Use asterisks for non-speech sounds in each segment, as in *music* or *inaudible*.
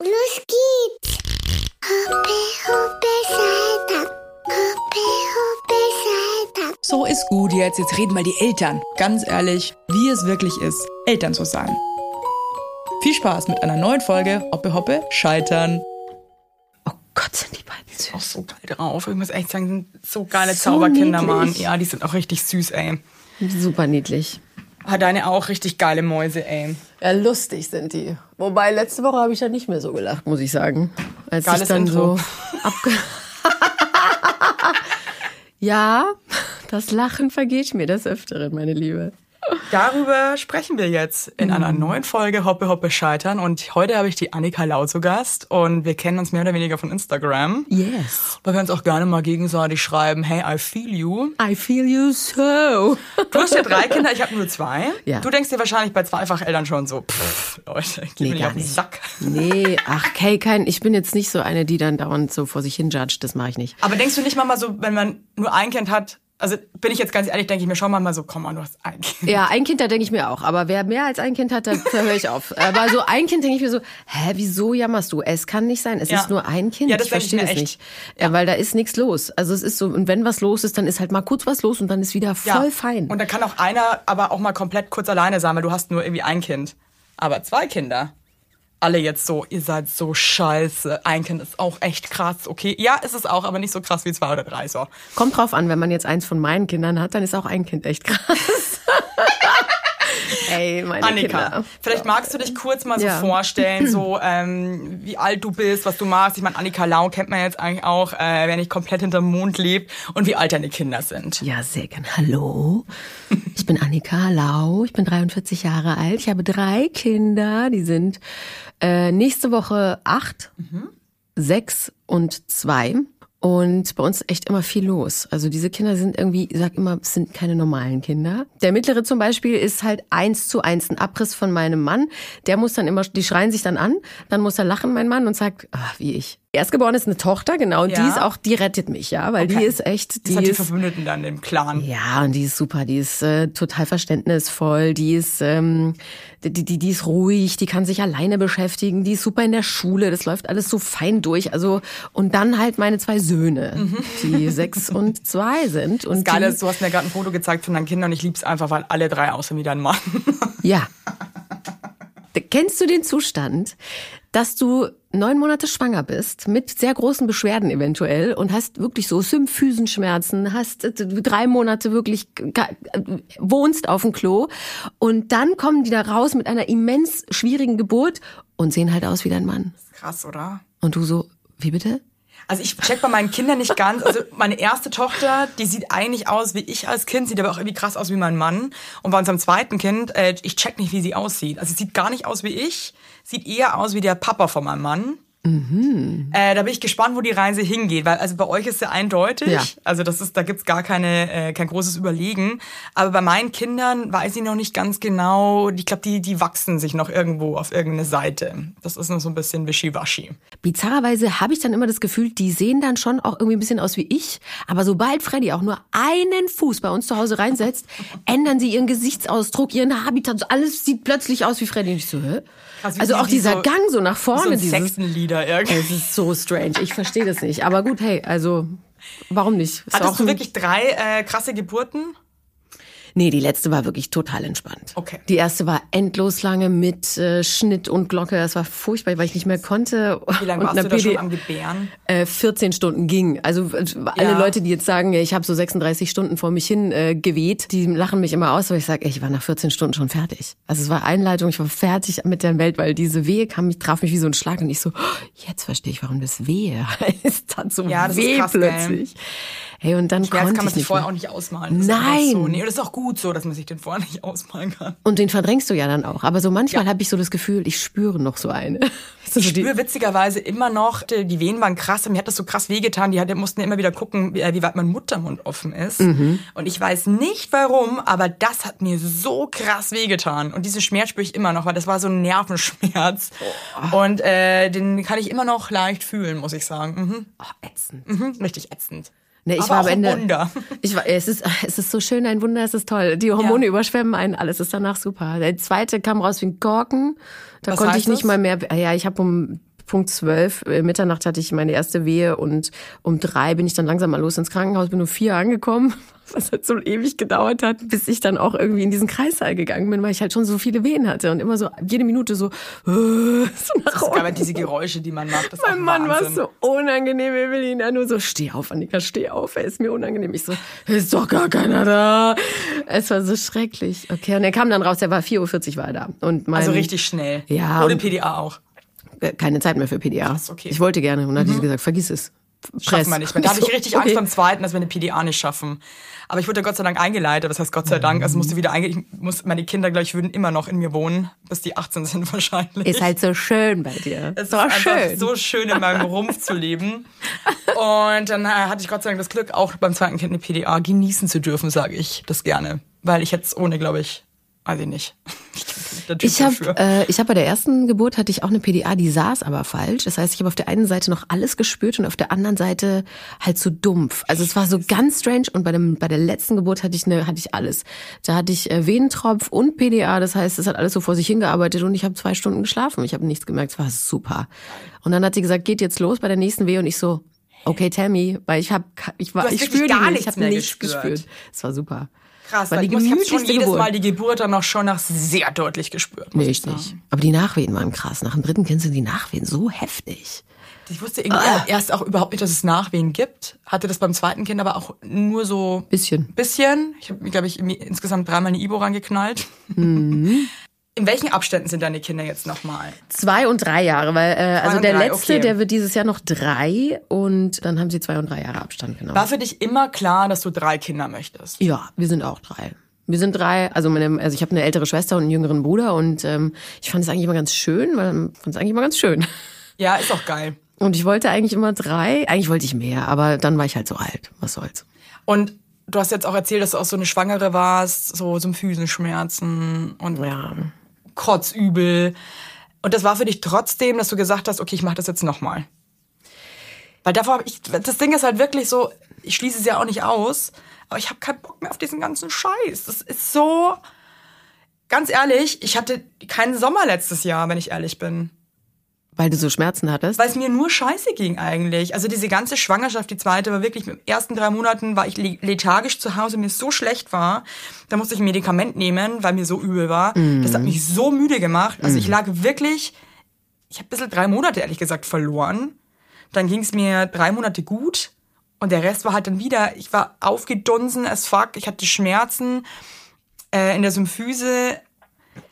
Los geht's! Hoppe, hoppe, Saltern. Hoppe, hoppe, Saltern. So ist gut jetzt. Jetzt reden mal die Eltern. Ganz ehrlich, wie es wirklich ist, Eltern zu sein. Viel Spaß mit einer neuen Folge Hoppe Hoppe Scheitern. Oh Gott, sind die beiden süß. Auch so geil drauf. Ich muss echt sagen, sind so geile So Zauberkinder, niedlich. Mann. Ja, die sind auch richtig süß, ey. Super niedlich. Hat deine auch richtig geile Mäuse, ey. Ja, lustig sind die. Wobei, letzte Woche habe ich ja nicht mehr so gelacht, muss ich sagen. Als Geiles ich dann Intro. so abge... *laughs* ja, das Lachen vergeht mir des Öfteren, meine Liebe. Darüber sprechen wir jetzt in einer neuen Folge Hoppe Hoppe Scheitern. Und heute habe ich die Annika Lau zu Gast. Und wir kennen uns mehr oder weniger von Instagram. Yes. Weil wir uns auch gerne mal gegenseitig schreiben, hey, I feel you. I feel you so. Du hast ja drei Kinder, ich habe nur zwei. Ja. Du denkst dir wahrscheinlich bei Zweifach-Eltern schon so, pff, Leute, geht Nee, mir auf den nicht. Sack. Nee, *laughs* ach, okay, kein, ich bin jetzt nicht so eine, die dann dauernd so vor sich hin judgt, das mache ich nicht. Aber denkst du nicht manchmal so, wenn man nur ein Kind hat, also bin ich jetzt ganz ehrlich, denke ich mir schon manchmal so, komm mal, du hast ein Kind. Ja, ein Kind, da denke ich mir auch. Aber wer mehr als ein Kind hat, da, da höre ich auf. *laughs* Aber so ein Kind denke ich mir so, hä, wieso jammerst du? Es kann nicht sein. Es Ja. ist nur ein Kind. Ja, das ich ich verstehe das echt. nicht. Ja, weil da ist nichts los. Also es ist so, und wenn was los ist, dann ist halt mal kurz was los und dann ist wieder voll fein. Und da kann auch einer aber auch mal komplett kurz alleine sein, weil du hast nur irgendwie ein Kind. Aber zwei Kinder. Alle jetzt so, ihr seid so scheiße. Ein Kind ist auch echt krass. Okay, ja, ist es auch, aber nicht so krass wie zwei oder drei. So. Kommt drauf an, wenn man jetzt eins von meinen Kindern hat, dann ist auch ein Kind echt krass. *laughs* Ey, meine Annika, Kinder. vielleicht magst du dich kurz mal so Ja. vorstellen, so ähm, wie alt du bist, was du machst. Ich meine, Annika Lau kennt man jetzt eigentlich auch, äh, wer nicht komplett hinterm Mond lebt und wie alt deine Kinder sind. Ja, sehr gern. Hallo, ich *laughs* bin Annika Lau, ich bin 43 Jahre alt, ich habe drei Kinder, die sind äh, nächste Woche acht, sechs und zwei. Und bei uns ist echt immer viel los. Also diese Kinder sind irgendwie, ich sag immer, es sind keine normalen Kinder. Der mittlere zum Beispiel ist halt eins zu eins, ein Abriss von meinem Mann. Der muss dann immer, die schreien sich dann an, dann muss er lachen, mein Mann, und sagt, ach, wie ich. Erstgeboren ist eine Tochter, genau, Ja. die ist auch, die rettet mich, ja, weil die Okay. ist echt, Die die hat die ist, Verbündeten dann im Clan. ja, und die ist super, die ist äh, total verständnisvoll, die ist, ähm, die, die, die ist ruhig, die kann sich alleine beschäftigen, die ist super in der Schule, das läuft alles so fein durch. Also und dann halt meine zwei Söhne, die sechs *laughs* und zwei sind. Und Geil die, ist, du hast mir gerade ein Foto gezeigt von deinen Kindern und ich lieb's einfach, weil alle drei aussehen wie dein Mann. Ja. Kennst du den Zustand, dass du neun Monate schwanger bist, mit sehr großen Beschwerden eventuell und hast wirklich so Symphysenschmerzen, hast äh, drei Monate wirklich wohnst auf dem Klo und dann kommen die da raus mit einer immens schwierigen Geburt und sehen halt aus wie dein Mann. Krass, oder? Und du so, wie bitte? Also ich check bei meinen Kindern nicht ganz. Also meine erste Tochter, die sieht eigentlich aus wie ich als Kind, sieht aber auch irgendwie krass aus wie mein Mann. Und bei unserem zweiten Kind, äh, ich check nicht, wie sie aussieht. Also sie sieht gar nicht aus wie ich, sieht eher aus wie der Papa von meinem Mann. Äh, da bin ich gespannt, wo die Reise hingeht, weil also bei euch ist ja eindeutig, Ja. also das ist, da gibt's gar keine, äh, kein großes Überlegen. Aber bei meinen Kindern weiß ich noch nicht ganz genau. Ich glaube, die, die wachsen sich noch irgendwo auf irgendeine Seite. Das ist noch so ein bisschen wischiwaschi. Bizarrerweise habe ich dann immer das Gefühl, die sehen dann schon auch irgendwie ein bisschen aus wie ich. Aber sobald Freddy auch nur einen Fuß bei uns zu Hause reinsetzt, *laughs* ändern sie ihren Gesichtsausdruck, ihren Habitat. Alles sieht plötzlich aus wie Freddy. Und ich so, hä? Also sie- auch dieser so- Gang so nach So vorne. ein dieses, Sexenlieder irgendwie. es ist so strange. Ich verstehe das nicht. Aber gut, hey, also warum nicht? Ist Hattest auch du wirklich drei äh, krasse Geburten? Nee, die letzte war wirklich total entspannt. Okay. Die erste war endlos lange mit äh, Schnitt und Glocke. Das war furchtbar, weil ich nicht mehr konnte. Wie lange warst du da schon PD am Gebären? äh, 14 Stunden ging. Also äh, alle Ja. Leute, die jetzt sagen, ich habe so 36 Stunden vor mich hin äh, geweht, die lachen mich immer aus, weil ich sage, ich war nach 14 Stunden schon fertig. Also es war Einleitung, ich war fertig mit der Welt, weil diese Wehe kam, mich traf mich wie so ein Schlag und ich so, oh, jetzt verstehe ich, warum das Wehe *laughs* heißt. Tat so Ja, das ist weh krass, gell? plötzlich. Hey, und dann das konnte kann man sich vorher mehr. auch nicht ausmalen. Das Nein. So. Nee, das ist auch gut so, dass man sich den vorher nicht ausmalen kann. Und den verdrängst du ja dann auch. Aber so manchmal Ja. habe ich so das Gefühl, ich spüre noch so eine. *laughs* So Ich spüre witzigerweise immer noch, die Wehen waren krass mir hat das so krass wehgetan. Die mussten immer wieder gucken, wie, äh, wie weit mein Muttermund offen ist. Mhm. Und ich weiß nicht warum, aber das hat mir so krass wehgetan. Und diesen Schmerz spüre ich immer noch, weil das war so ein Nervenschmerz. Und äh, den kann ich immer noch leicht fühlen, muss ich sagen. Mhm. oh, ätzend. Mhm. Richtig ätzend. Nee, ich Aber war am Ende. ein Wunder. *laughs* Ich war, es ist, es ist so schön, ein Wunder, es ist toll. Die Hormone überschwemmen einen, alles ist danach super. Der zweite kam raus wie ein Korken. Da Was konnte ich nicht das? mal mehr. Ja, ich habe um Punkt zwölf, äh, Mitternacht hatte ich meine erste Wehe und um drei bin ich dann langsam mal los ins Krankenhaus, bin um vier angekommen, *laughs* was halt so ewig gedauert hat, bis ich dann auch irgendwie in diesen Kreissaal gegangen bin, weil ich halt schon so viele Wehen hatte und immer so jede Minute so, *laughs* so nach Das gab halt diese Geräusche, die man macht. Das mein Mann war so unangenehm, Evelyn. Er nur so, steh auf, Annika, steh auf. Er ist mir unangenehm. Ich so, ist doch gar keiner da. Es war so schrecklich. Okay, und er kam dann raus, er war 4.40 Uhr war er da. Und mein, Also richtig schnell. Ja, Ohne PDA auch. äh, keine Zeit mehr für PDA. Krass, okay. Mhm. Ich wollte gerne und dann hat sie gesagt, vergiss es. Schaffen wir nicht mehr. Da hatte ich so, richtig Angst okay. beim zweiten, dass wir eine PDA nicht schaffen. Aber ich wurde Gott sei Dank eingeleitet. Das heißt Gott sei Dank. Also musste wieder einge ich muss, meine Kinder, glaube ich, würden immer noch in mir wohnen, bis die 18 sind *laughs* wahrscheinlich. Ist halt so schön bei dir. Es einfach schön. so schön, in meinem Rumpf zu leben. Und dann äh, hatte ich Gott sei Dank das Glück, auch beim zweiten Kind eine PDA genießen zu dürfen, sage ich das gerne. Weil ich jetzt ohne, glaube ich, weiß ich nicht. Ich, habe äh, ich hab bei der ersten Geburt hatte ich auch eine PDA, die saß aber falsch. Das heißt, ich habe auf der einen Seite noch alles gespürt und auf der anderen Seite halt so dumpf. Also es war so ganz strange und bei dem bei der letzten Geburt hatte ich eine hatte ich alles. Da hatte ich äh, Venentropf und PDA, das heißt, es hat alles so vor sich hingearbeitet und ich habe zwei Stunden geschlafen. Ich habe nichts gemerkt, es war super. Und dann hat sie gesagt, geht jetzt los bei der nächsten Wehe und ich so Okay, tell me, weil ich habe ich war ich spüre gar nicht, nichts ich habe mehr nichts gespürt. Es war super. Krass, war weil die ich, muss- schon jedes Geburt. Mal die Geburt dann noch schon nach sehr deutlich gespürt. muss Nee, ich sagen. Aber die Nachwehen waren krass. Nach dem dritten Kind sind die Nachwehen so heftig. Ich wusste irgendwie Ah. erst auch überhaupt nicht, dass es Nachwehen gibt. Hatte das beim zweiten Kind aber auch nur so Bisschen. bisschen. Ich habe glaube ich, insgesamt dreimal eine Ibo rangeknallt. Mhm. *laughs* In welchen Abständen sind deine Kinder jetzt nochmal? Zwei und drei Jahre, weil äh, also der drei, letzte, okay. der wird dieses Jahr noch drei und dann haben sie zwei und drei Jahre Abstand, genau. War für dich immer klar, dass du drei Kinder möchtest? Ja, wir sind auch drei. Wir sind drei, also meine, also ich habe eine ältere Schwester und einen jüngeren Bruder und ähm, ich fand es eigentlich immer ganz schön, weil ich fand es eigentlich immer ganz schön. *laughs* Ja, ist auch geil. Und ich wollte eigentlich immer drei, eigentlich wollte ich mehr, aber dann war ich halt so alt. Was soll's? Und du hast jetzt auch erzählt, dass du auch so eine Schwangere warst, so Symphysenschmerzen und Ja. Kotzübel. Und das war für dich trotzdem, dass du gesagt hast, okay, ich mache das jetzt nochmal. Weil davor habe ich, das Ding ist halt wirklich so, ich schließe es ja auch nicht aus, aber ich habe keinen Bock mehr auf diesen ganzen Scheiß. Das ist so, ganz ehrlich, ich hatte keinen Sommer letztes Jahr, wenn ich ehrlich bin. Weil du so Schmerzen hattest? Weil es mir nur scheiße ging eigentlich. Also diese ganze Schwangerschaft, die zweite, war wirklich, mit den ersten drei Monaten war ich le- lethargisch zu Hause, mir so schlecht war. Da musste ich ein Medikament nehmen, weil mir so übel war. Das hat mich so müde gemacht. Also ich lag wirklich, ich habe ein bisschen drei Monate, ehrlich gesagt, verloren. Dann ging es mir drei Monate gut. Und der Rest war halt dann wieder, ich war aufgedunsen as fuck, ich hatte Schmerzen äh, in der Symphyse.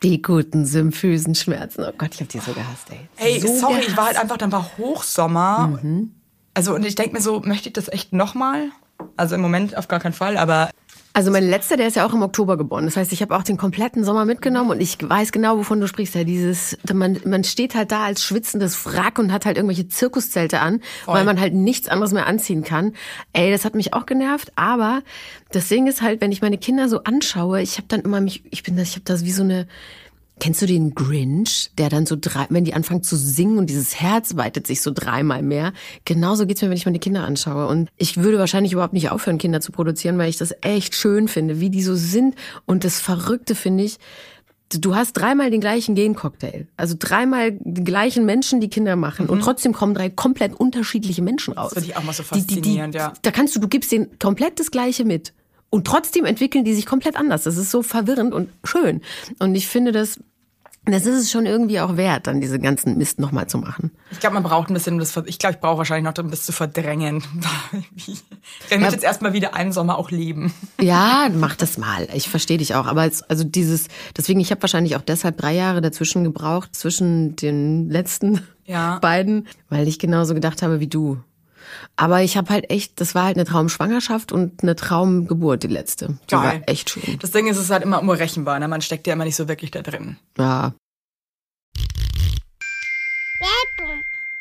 Die guten Symphysenschmerzen. Oh Gott, ich hab die so gehasst, ey. Ey, so sorry, gehasst. ich war halt einfach, dann war Hochsommer. Also, und ich denke mir so, möchte ich das echt nochmal? Also im Moment auf gar keinen Fall, aber Also mein letzter, der ist ja auch im Oktober geboren. Das heißt, ich habe auch den kompletten Sommer mitgenommen und ich weiß genau, wovon du sprichst. Ja, dieses, man, man steht halt da als schwitzendes Wrack und hat halt irgendwelche Zirkuszelte an, weil man halt nichts anderes mehr anziehen kann. Ey, das hat mich auch genervt. Aber das Ding ist halt, wenn ich meine Kinder so anschaue, ich habe dann immer mich, ich bin, das, ich habe das wie so eine Kennst du den Grinch, der dann so drei, wenn die anfangen zu singen und dieses Herz weitet sich so dreimal mehr? Genauso geht's mir, wenn ich meine Kinder anschaue. Und ich würde wahrscheinlich überhaupt nicht aufhören, Kinder zu produzieren, weil ich das echt schön finde, wie die so sind. Und das Verrückte finde ich, du hast dreimal den gleichen Gencocktail. Also dreimal die gleichen Menschen, die Kinder machen. Und trotzdem kommen drei komplett unterschiedliche Menschen raus. Mhm. finde ich auch mal so Die- die- die- faszinierend, ja. Da kannst du, du gibst denen komplett das Gleiche mit. Und trotzdem entwickeln die sich komplett anders. Das ist so verwirrend und schön. Und ich finde das, das ist es schon irgendwie auch wert, dann diese ganzen Mist nochmal zu machen. ich glaube, man braucht ein bisschen, um das, ich glaube, ich brauche wahrscheinlich noch, um das zu verdrängen. *laughs* Ich möchte jetzt erstmal wieder einen Sommer auch leben. Ja, mach das mal. Ich verstehe dich auch. Aber es, also dieses, deswegen, ich habe wahrscheinlich auch deshalb drei Jahre dazwischen gebraucht, zwischen den letzten Ja. *laughs* beiden, weil ich genauso gedacht habe wie du. Aber ich habe halt echt, das war halt eine Traumschwangerschaft und eine Traumgeburt, die letzte. Die Geil. war echt schön. Das Ding ist, es ist halt immer unberechenbar. Ne? Man steckt ja immer nicht so wirklich da drin. Ja.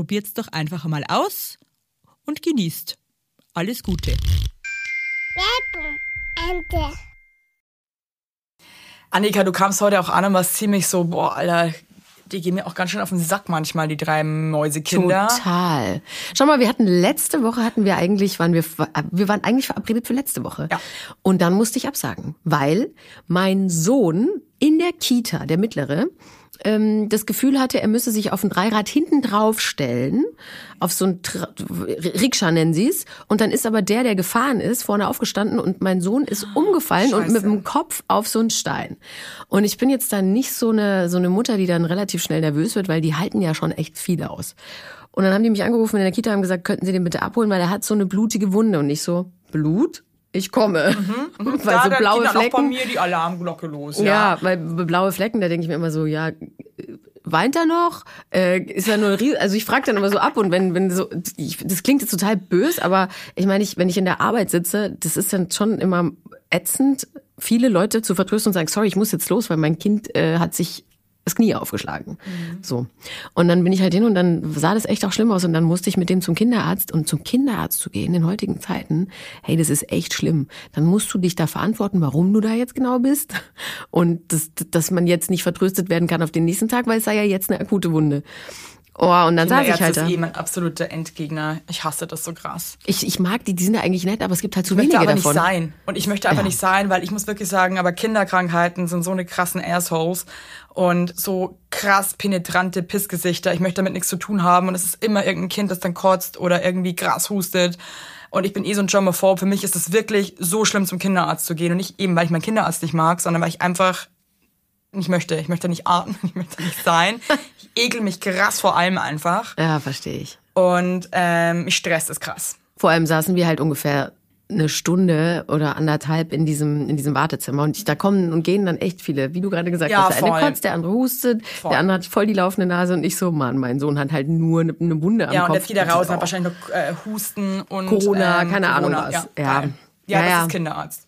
probiert's doch einfach mal aus und genießt. Alles Gute. Ente. Annika, du kamst heute auch an und warst ziemlich so, boah, Alter, die gehen mir auch ganz schön auf den Sack manchmal, die drei Mäusekinder. Total. Schau mal, wir hatten letzte Woche hatten wir eigentlich, waren wir, wir waren eigentlich verabredet für letzte Woche. Ja. Und dann musste ich absagen, weil mein Sohn in der Kita, der mittlere, ähm, das Gefühl hatte, er müsse sich auf ein Dreirad hinten drauf stellen, auf so ein Tra Rikscha nennen sie es. Und dann ist aber der, der gefahren ist, vorne aufgestanden und mein Sohn ist umgefallen und mit dem Kopf auf so einen Stein. Und ich bin jetzt dann nicht so eine, so eine Mutter, die dann relativ schnell nervös wird, weil die halten ja schon echt viel aus. Und dann haben die mich angerufen in der Kita und gesagt, könnten Sie den bitte abholen, weil er hat so eine blutige Wunde. Und ich so, Blut? Ich komme. Mhm, mhm. *laughs* weil da, so blaue da Flecken. Auch bei mir die Alarmglocke los. Ja, ja weil blaue Flecken, da denke ich mir immer so, ja, weint er noch? Äh, ist er nur also ich frage dann immer so ab und wenn wenn so ich, das klingt jetzt total bös, aber ich meine, ich, wenn ich in der Arbeit sitze, das ist dann schon immer ätzend, viele Leute zu vertrösten und sagen, sorry, ich muss jetzt los, weil mein Kind äh, hat sich das Knie aufgeschlagen. Mhm. So. Und dann bin ich halt hin und dann sah das echt auch schlimm aus und dann musste ich mit dem zum Kinderarzt und zum Kinderarzt zu gehen in heutigen Zeiten. Hey, das ist echt schlimm. Dann musst du dich da verantworten, warum du da jetzt genau bist und das, dass man jetzt nicht vertröstet werden kann auf den nächsten Tag, weil es sei ja jetzt eine akute Wunde. Oh, und dann saß ich halt da. ist eh mein absoluter Endgegner. Ich hasse das so krass. Ich, ich mag die, die sind ja eigentlich nett, aber es gibt halt zu ich wenige aber davon. nicht sein. Und ich möchte einfach ja. nicht sein, weil ich muss wirklich sagen, aber Kinderkrankheiten sind so eine krassen Assholes und so krass penetrante Pissgesichter. Ich möchte damit nichts zu tun haben und es ist immer irgendein Kind, das dann kotzt oder irgendwie Gras hustet. Und ich bin eh so ein Germaphobe. Für mich ist es wirklich so schlimm, zum Kinderarzt zu gehen. Und nicht eben, weil ich meinen Kinderarzt nicht mag, sondern weil ich einfach nicht möchte. Ich möchte nicht atmen, *laughs* ich möchte nicht sein. Ich ekel mich krass vor allem einfach. Ja, verstehe ich. Und ähm, mich stresst es krass. Vor allem saßen wir halt ungefähr eine Stunde oder anderthalb in diesem in diesem Wartezimmer und da kommen und gehen dann echt viele, wie du gerade gesagt ja, hast, der eine kotzt, der andere hustet, voll. der andere hat voll die laufende Nase und ich so, Mann, mein Sohn hat halt nur eine, eine Wunde am ja, Kopf. Ja, und der zieht da raus und hat wahrscheinlich noch äh, Husten und Corona, ähm, keine Corona. Ahnung was. Ja, ja. ja, ja, das ist Kinderarzt.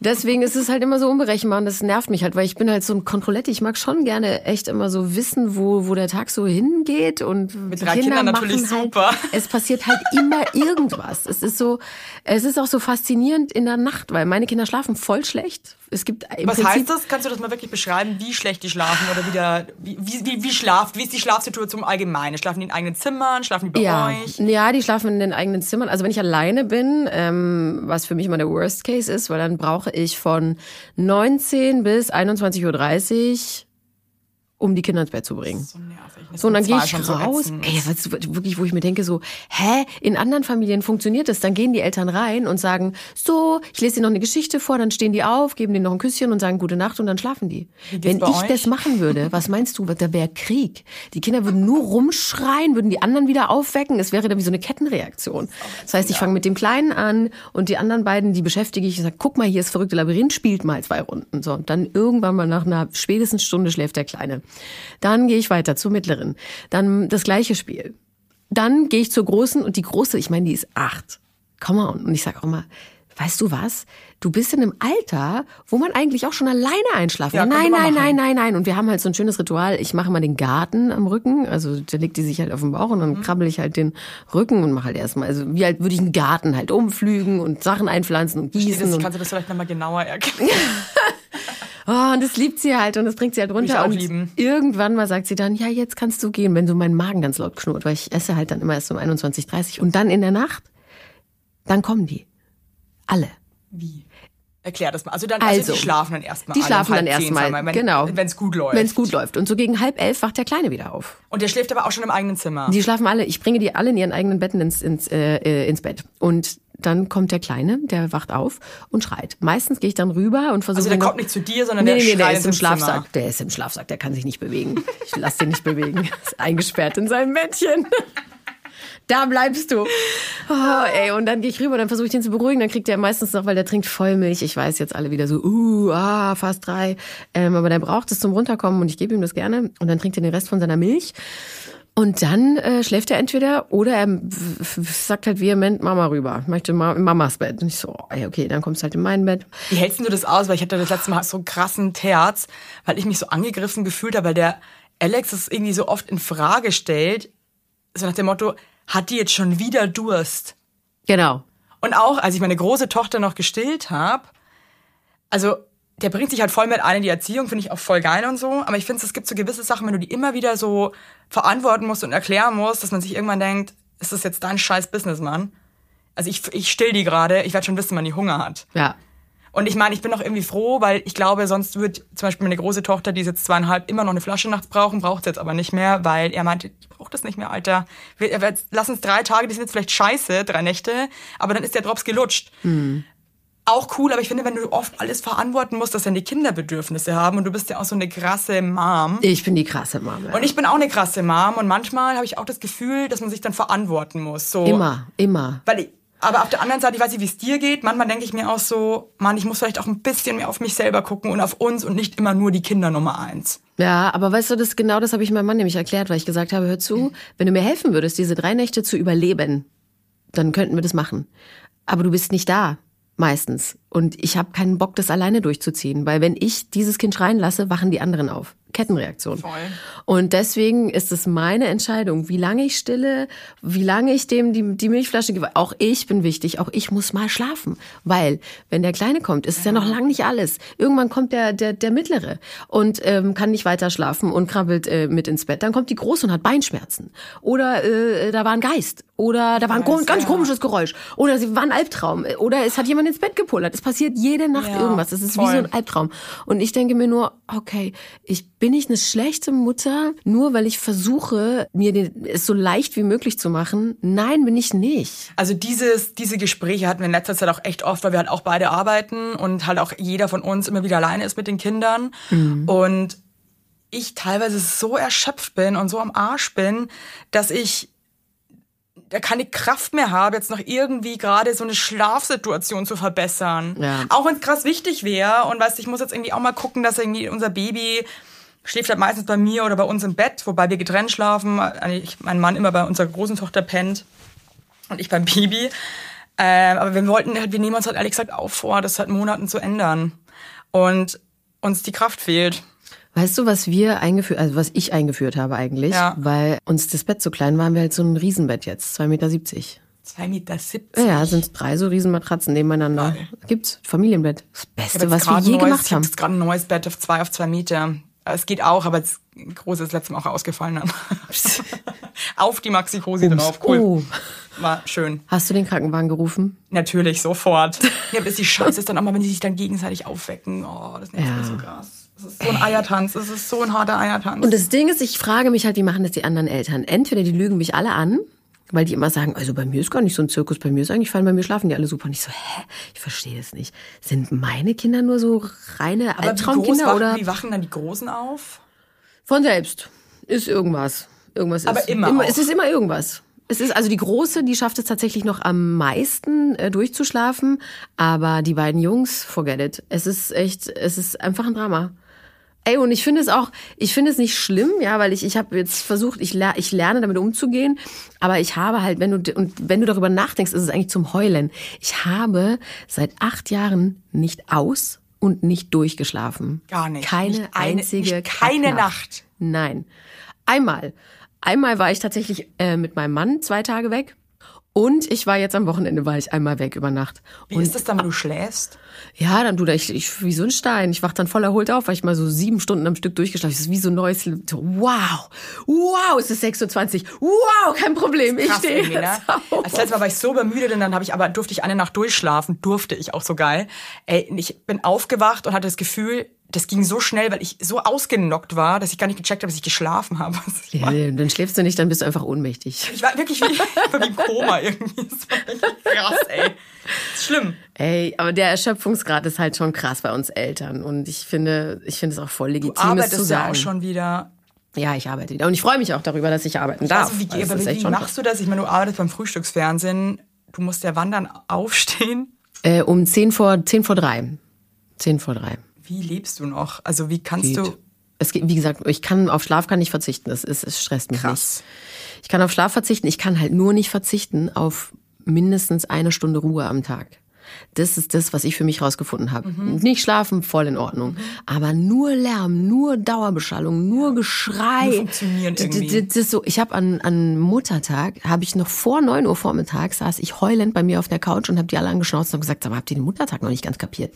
Deswegen ist es halt immer so unberechenbar und das nervt mich halt, weil ich bin halt so ein Kontrollette. Ich mag schon gerne echt immer so wissen, wo, wo der Tag so hingeht und mit drei Kinder Kindern natürlich halt, super. Es passiert halt immer irgendwas. Es ist so, es ist auch so faszinierend in der Nacht, weil meine Kinder schlafen voll schlecht. Es gibt im Was Prinzip, heißt das? Kannst du das mal wirklich beschreiben, wie schlecht die schlafen oder wie, der, wie, wie, wie schlaft, wie ist die Schlafsituation allgemein? Schlafen die in eigenen Zimmern? Schlafen die bei ja. euch? Ja, die schlafen in den eigenen Zimmern. Also wenn ich alleine bin, ähm, was für mich immer der Worst Case ist, weil dann brauche ich von 19 bis 21.30 Uhr um die Kinder ins Bett zu bringen. So nervig. Das So, und dann gehe ich so raus. ätzend. Ey, ist wirklich, wo ich mir denke, so, hä? In anderen Familien funktioniert das. Dann gehen die Eltern rein und sagen, so, ich lese dir noch eine Geschichte vor, dann stehen die auf, geben denen noch ein Küsschen und sagen gute Nacht und dann schlafen die. Wenn ich euch? das machen würde, was meinst du, da wäre Krieg. Die Kinder würden nur rumschreien, würden die anderen wieder aufwecken. Es wäre dann wie so eine Kettenreaktion. Das heißt, ich fange mit dem Kleinen an und die anderen beiden, die beschäftige ich und sage, guck mal, hier ist verrückte Labyrinth, spielt mal zwei Runden. So, und dann irgendwann mal nach einer spätestens Stunde schläft der Kleine. Dann gehe ich weiter zur mittleren. Dann das gleiche Spiel. dann gehe ich zur Großen und die Große, ich meine, die ist acht. Komm mal. Und ich sage auch mal, weißt du was? Du bist in einem Alter, wo man eigentlich auch schon alleine einschlafen Ja, kann. könnte Nein, nein, nein, nein, nein. Und wir haben halt so ein schönes Ritual. Ich mache mal den Garten am Rücken. Also da legt die sich halt auf den Bauch und dann krabbel ich halt den Rücken und mache halt erstmal, also wie halt würde ich einen Garten halt umflügen und Sachen einpflanzen und gießen. Das, und kannst du das vielleicht nochmal genauer erklären? *laughs* Oh, und das liebt sie halt und das bringt sie halt runter. ich auch und lieben. irgendwann mal sagt sie dann, ja, jetzt kannst du gehen, wenn so mein Magen ganz laut knurrt, weil ich esse halt dann immer erst um 21.30 Und dann in der Nacht, dann kommen die. Alle. Wie? Erklär das mal. Also dann, Also, also, die schlafen dann erstmal. Die alle schlafen dann erstmal, wenn, genau. Wenn es gut läuft. Wenn es gut läuft. Und so gegen halb elf wacht der Kleine wieder auf. Und der schläft aber auch schon im eigenen Zimmer. Die schlafen alle, ich bringe die alle in ihren eigenen Betten ins, ins, äh, äh, ins Bett. Und dann kommt der Kleine, der wacht auf und schreit. Meistens gehe ich dann rüber und versuche also der kommt nicht zu dir, sondern Nee, der nee, der ist im ins Schlafsack. Zimmer. Der ist im Schlafsack, der kann sich nicht bewegen. Ich lass den nicht bewegen. *laughs* Ist eingesperrt in seinem Bettchen. *laughs* Da bleibst du. Oh, ey, und dann gehe ich rüber, dann versuche ich den zu beruhigen. Dann kriegt er meistens noch, weil der trinkt Vollmilch. Ich weiß jetzt alle wieder so, uh, ah, fast drei. Ähm, aber der braucht es zum Runterkommen und ich gebe ihm das gerne. Und dann trinkt er den Rest von seiner Milch. Und dann äh, schläft er entweder oder er sagt halt vehement Mama rüber. Möchte Ma Mamas Bett. Und ich so, oh, okay, dann kommst du halt in mein Bett. Wie hältst du das aus? Weil ich hatte das letzte Mal so einen krassen Terz, weil ich mich so angegriffen gefühlt habe, weil der Alex es irgendwie so oft in Frage stellt. So nach dem Motto, hat die jetzt schon wieder Durst? Genau. Und auch, als ich meine große Tochter noch gestillt habe, also der bringt sich halt voll mit ein in die Erziehung, finde ich auch voll geil und so. Aber ich finde, es gibt so gewisse Sachen, wenn du die immer wieder so verantworten musst und erklären musst, dass man sich irgendwann denkt, ist das jetzt dein scheiß Business, Mann? Also ich, ich still die gerade, ich werde schon wissen, wann die Hunger hat. Ja. Und ich meine, ich bin auch irgendwie froh, weil ich glaube, sonst wird zum Beispiel meine große Tochter, die ist jetzt zweieinhalb, immer noch eine Flasche nachts brauchen, braucht sie jetzt aber nicht mehr, weil er meinte, ich brauche das nicht mehr, Alter. Wir, wir, lass uns drei Tage, die sind jetzt vielleicht scheiße, drei Nächte, aber dann ist der Drops gelutscht. Auch cool, aber ich finde, wenn du oft alles verantworten musst, dass deine Kinder Bedürfnisse haben und du bist ja auch so eine krasse Mom. Ich bin die krasse Mama. Und ich bin auch eine krasse Mom und manchmal habe ich auch das Gefühl, dass man sich dann verantworten muss. So. Immer, immer. Weil ich, aber auf der anderen Seite, ich weiß nicht, wie es dir geht. Manchmal denke ich mir auch so, Mann, ich muss vielleicht auch ein bisschen mehr auf mich selber gucken und auf uns und nicht immer nur die Kinder Nummer eins. Ja, aber weißt du, das genau das habe ich meinem Mann nämlich erklärt, weil ich gesagt habe, hör zu, wenn du mir helfen würdest, diese drei Nächte zu überleben, dann könnten wir das machen. Aber du bist nicht da, meistens. Und ich habe keinen Bock, das alleine durchzuziehen, weil wenn ich dieses Kind schreien lasse, wachen die anderen auf. Kettenreaktion. Voll. Und deswegen ist es meine Entscheidung, wie lange ich stille, wie lange ich dem die, die Milchflasche gebe. Auch ich bin wichtig, auch ich muss mal schlafen. Weil, wenn der Kleine kommt, ist es ja noch lang nicht alles. Irgendwann kommt der, der, der Mittlere und ähm, kann nicht weiter schlafen und krabbelt äh, mit ins Bett. Dann kommt die Große und hat Beinschmerzen. Oder äh, da war ein Geist. Oder da war ein Weiß, ganz ja. komisches Geräusch. Oder sie war ein Albtraum. Oder es hat jemand ins Bett gepullert. Es passiert jede Nacht Ja, irgendwas. Es ist wie voll. so ein Albtraum. Und ich denke mir nur, okay, ich bin ich eine schlechte Mutter, nur weil ich versuche, mir den, es so leicht wie möglich zu machen. Nein, bin ich nicht. Also dieses, diese Gespräche hatten wir in letzter Zeit auch echt oft, weil wir halt auch beide arbeiten und halt auch jeder von uns immer wieder alleine ist mit den Kindern. Und ich teilweise so erschöpft bin und so am Arsch bin, dass ich da keine Kraft mehr habe, jetzt noch irgendwie gerade so eine Schlafsituation zu verbessern. Ja. Auch wenn es krass wichtig wäre und weißt, ich muss jetzt irgendwie auch mal gucken, dass irgendwie unser Baby schläft halt meistens bei mir oder bei uns im Bett, wobei wir getrennt schlafen. Ich, mein Mann immer bei unserer großen Tochter pennt und ich beim Baby. Ähm, aber wir wollten halt, wir nehmen uns halt ehrlich gesagt auch vor, das seit Monaten zu ändern. Und uns die Kraft fehlt. Weißt du, was wir eingeführt, also was ich eingeführt habe eigentlich, Ja. weil uns das Bett so klein war, haben wir halt so ein Riesenbett jetzt, 2,70 Meter. 2,70 Meter. Ja, ja, sind drei so Riesenmatratzen nebeneinander. Gibt's Familienbett. Das Beste, was wir je neues, gemacht Ich habe haben. gerade ein neues Bett auf zwei auf zwei Meter. Es geht auch, aber das große ist letztes Mal auch ausgefallen. Dann. *laughs* auf die Maxi-Cosi drauf. Cool. Oh. War schön. Hast du den Krankenwagen gerufen? Natürlich, sofort. *laughs* Ja, bis die Scheiße ist dann auch mal, wenn die sich dann gegenseitig aufwecken. Oh, das nervt Ja. mich so krass. Das ist so ein Eiertanz. Das ist so ein harter Eiertanz. Und das Ding ist, ich frage mich halt, wie machen das die anderen Eltern? Entweder die lügen mich alle an, weil die immer sagen, also bei mir ist gar nicht so ein Zirkus, bei mir ist eigentlich fein, bei mir schlafen die alle super. Und ich so, hä? Ich verstehe das nicht. Sind meine Kinder nur so reine aber Albtraumkinder wachen, oder wie wachen dann die Großen auf? von selbst? Ist irgendwas. Irgendwas Aber ist. immer auch. Es ist immer irgendwas. Es ist also die große, die schafft es tatsächlich noch am meisten äh, durchzuschlafen, aber die beiden Jungs, forget it. Es ist echt, es ist einfach ein Drama. Ey, und ich finde es auch, ich finde es nicht schlimm, ja, weil ich, ich habe jetzt versucht, ich, ler, ich lerne damit umzugehen, aber ich habe halt, wenn du, und wenn du darüber nachdenkst, ist es eigentlich zum Heulen. Ich habe seit acht Jahren nicht aus und nicht durchgeschlafen. Gar nicht. Keine Nicht eine- einzige nicht keine. Nacht. Nein. Einmal. Einmal war ich tatsächlich äh, mit meinem Mann zwei Tage weg. Und ich war jetzt am Wochenende, war ich einmal weg über Nacht. Wie und ist das dann, wenn du schläfst? ja, dann du da, ich, ich wie so ein Stein. Ich wach dann voll erholt auf, weil ich mal so sieben Stunden am Stück durchgeschlafen. Das ist wie so ein neues. Wow, wow, es ist 6.20 Uhr. Wow, kein Problem. Ich stehe ne? auf. Als letztes Mal war ich so übermüdet und dann habe ich aber durfte ich eine Nacht durchschlafen, durfte ich auch so geil. Ey, ich bin aufgewacht und hatte das Gefühl, das ging so schnell, weil ich so ausgenockt war, dass ich gar nicht gecheckt habe, dass ich geschlafen habe. *laughs* Ich Ja, dann schläfst du nicht, dann bist du einfach ohnmächtig. ich war wirklich wie, *laughs* wie im Koma irgendwie. Das war richtig krass, ey. Das ist schlimm. Ey, aber der Erschöpfungsgrad ist halt schon krass bei uns Eltern. Und ich finde, ich finde es auch voll legitim, Du es zu arbeitest ja sagen. auch schon wieder. Ja, ich arbeite wieder. Und ich freue mich auch darüber, dass ich arbeiten darf. Also wie, echt wie schon machst du das? Ich meine, du arbeitest beim Frühstücksfernsehen. Du musst ja wann dann aufstehen? Äh, um 10 vor, 10 vor 3. 10 vor 3. Wie lebst du noch? Also wie kannst Geht. du... Es geht, wie gesagt, ich kann auf Schlaf kann ich verzichten. Das ist, es stresst mich Krass. nicht. Ich kann auf Schlaf verzichten. Ich kann halt nur nicht verzichten auf mindestens eine Stunde Ruhe am Tag. Das ist das, was ich für mich rausgefunden habe. Mhm. Nicht schlafen, voll in Ordnung. Aber nur Lärm, nur Dauerbeschallung, nur Geschrei. Nur funktionieren irgendwie. Das ist so, ich habe an, an Muttertag, habe ich noch vor 9 Uhr vormittags, saß ich heulend bei mir auf der Couch und habe die alle angeschnauzt und gesagt, sag mal, habt ihr den Muttertag noch nicht ganz kapiert?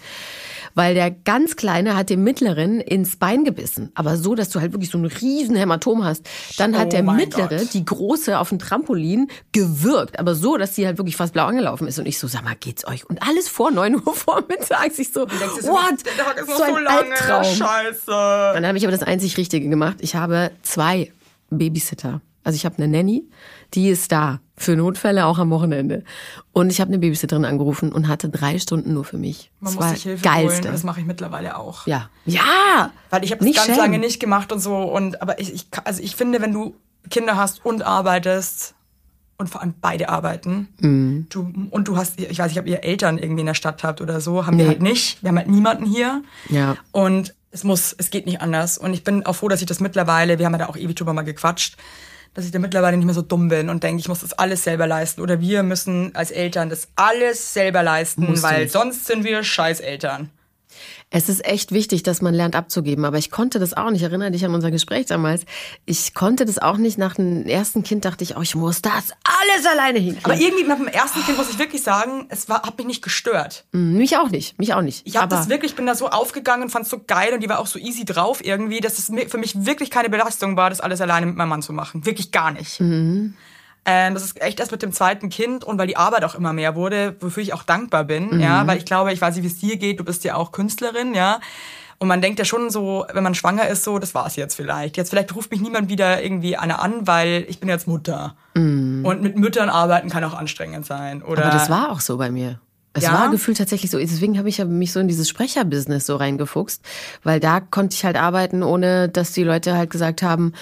Weil der ganz Kleine hat dem Mittleren ins Bein gebissen. Aber so, dass du halt wirklich so ein riesen Hämatom hast. Dann hat Oh der Mittlere Gott. die Große auf dem Trampolin gewürgt. Aber so, dass sie halt wirklich fast blau angelaufen ist. Und ich so, sag mal, geht's euch? Und alles vor 9 Uhr *laughs* vormittags. Ich so, what? Der Tag ist noch so so, ein lange. Albtraum. Scheiße. Dann habe ich aber das einzig Richtige gemacht. Ich habe zwei Babysitter. Also ich habe eine Nanny, die ist da für Notfälle auch am Wochenende. Und ich habe eine Babysitterin angerufen und hatte drei Stunden nur für mich. Man das muss war sich Hilfe geilste. holen. Das mache ich mittlerweile auch. ja, ja, Weil ich habe das Nicht ganz schämen. lange nicht gemacht und so. Und aber ich, ich, also ich finde, wenn du Kinder hast und arbeitest und vor allem beide arbeiten, Mhm. du, und du hast, ich weiß nicht, ob ihr Eltern irgendwie in der Stadt habt oder so, haben wir halt nicht. Wir haben halt niemanden hier. Ja. Und es muss, es geht nicht anders. Und ich bin auch froh, dass ich das mittlerweile, wir haben ja da auch ewig drüber mal gequatscht, dass ich da mittlerweile nicht mehr so dumm bin und denke, ich muss das alles selber leisten. Oder wir müssen als Eltern das alles selber leisten, Musst du weil nicht. sonst sind wir Scheißeltern. Es ist echt wichtig, dass man lernt abzugeben, aber ich konnte das auch nicht. Erinnere dich an unser Gespräch damals. Ich konnte das auch nicht. Nach dem ersten Kind dachte ich, oh, ich muss das alles alleine hinkriegen. Aber irgendwie nach dem ersten Kind muss ich wirklich sagen, es war, hat mich nicht gestört. Mm, mich auch nicht, mich auch nicht. Ich habe das wirklich, bin da so aufgegangen und fand es so geil und die war auch so easy drauf irgendwie, dass es mir- für mich wirklich keine Belastung war, das alles alleine mit meinem Mann zu machen. Wirklich gar nicht. Ähm, das ist echt erst mit dem zweiten Kind und weil die Arbeit auch immer mehr wurde, wofür ich auch dankbar bin, ja, weil ich glaube, ich weiß nicht, wie es dir geht, du bist ja auch Künstlerin, ja. Und man denkt ja schon so, wenn man schwanger ist, so, das war's jetzt vielleicht. Jetzt vielleicht ruft mich niemand wieder irgendwie einer an, weil ich bin jetzt Mutter. Und mit Müttern arbeiten kann auch anstrengend sein. Oder Aber das war auch so bei mir. Es Ja? war gefühlt tatsächlich so. Deswegen habe ich mich so in dieses Sprecherbusiness so reingefuchst, weil da konnte ich halt arbeiten, ohne dass die Leute halt gesagt haben,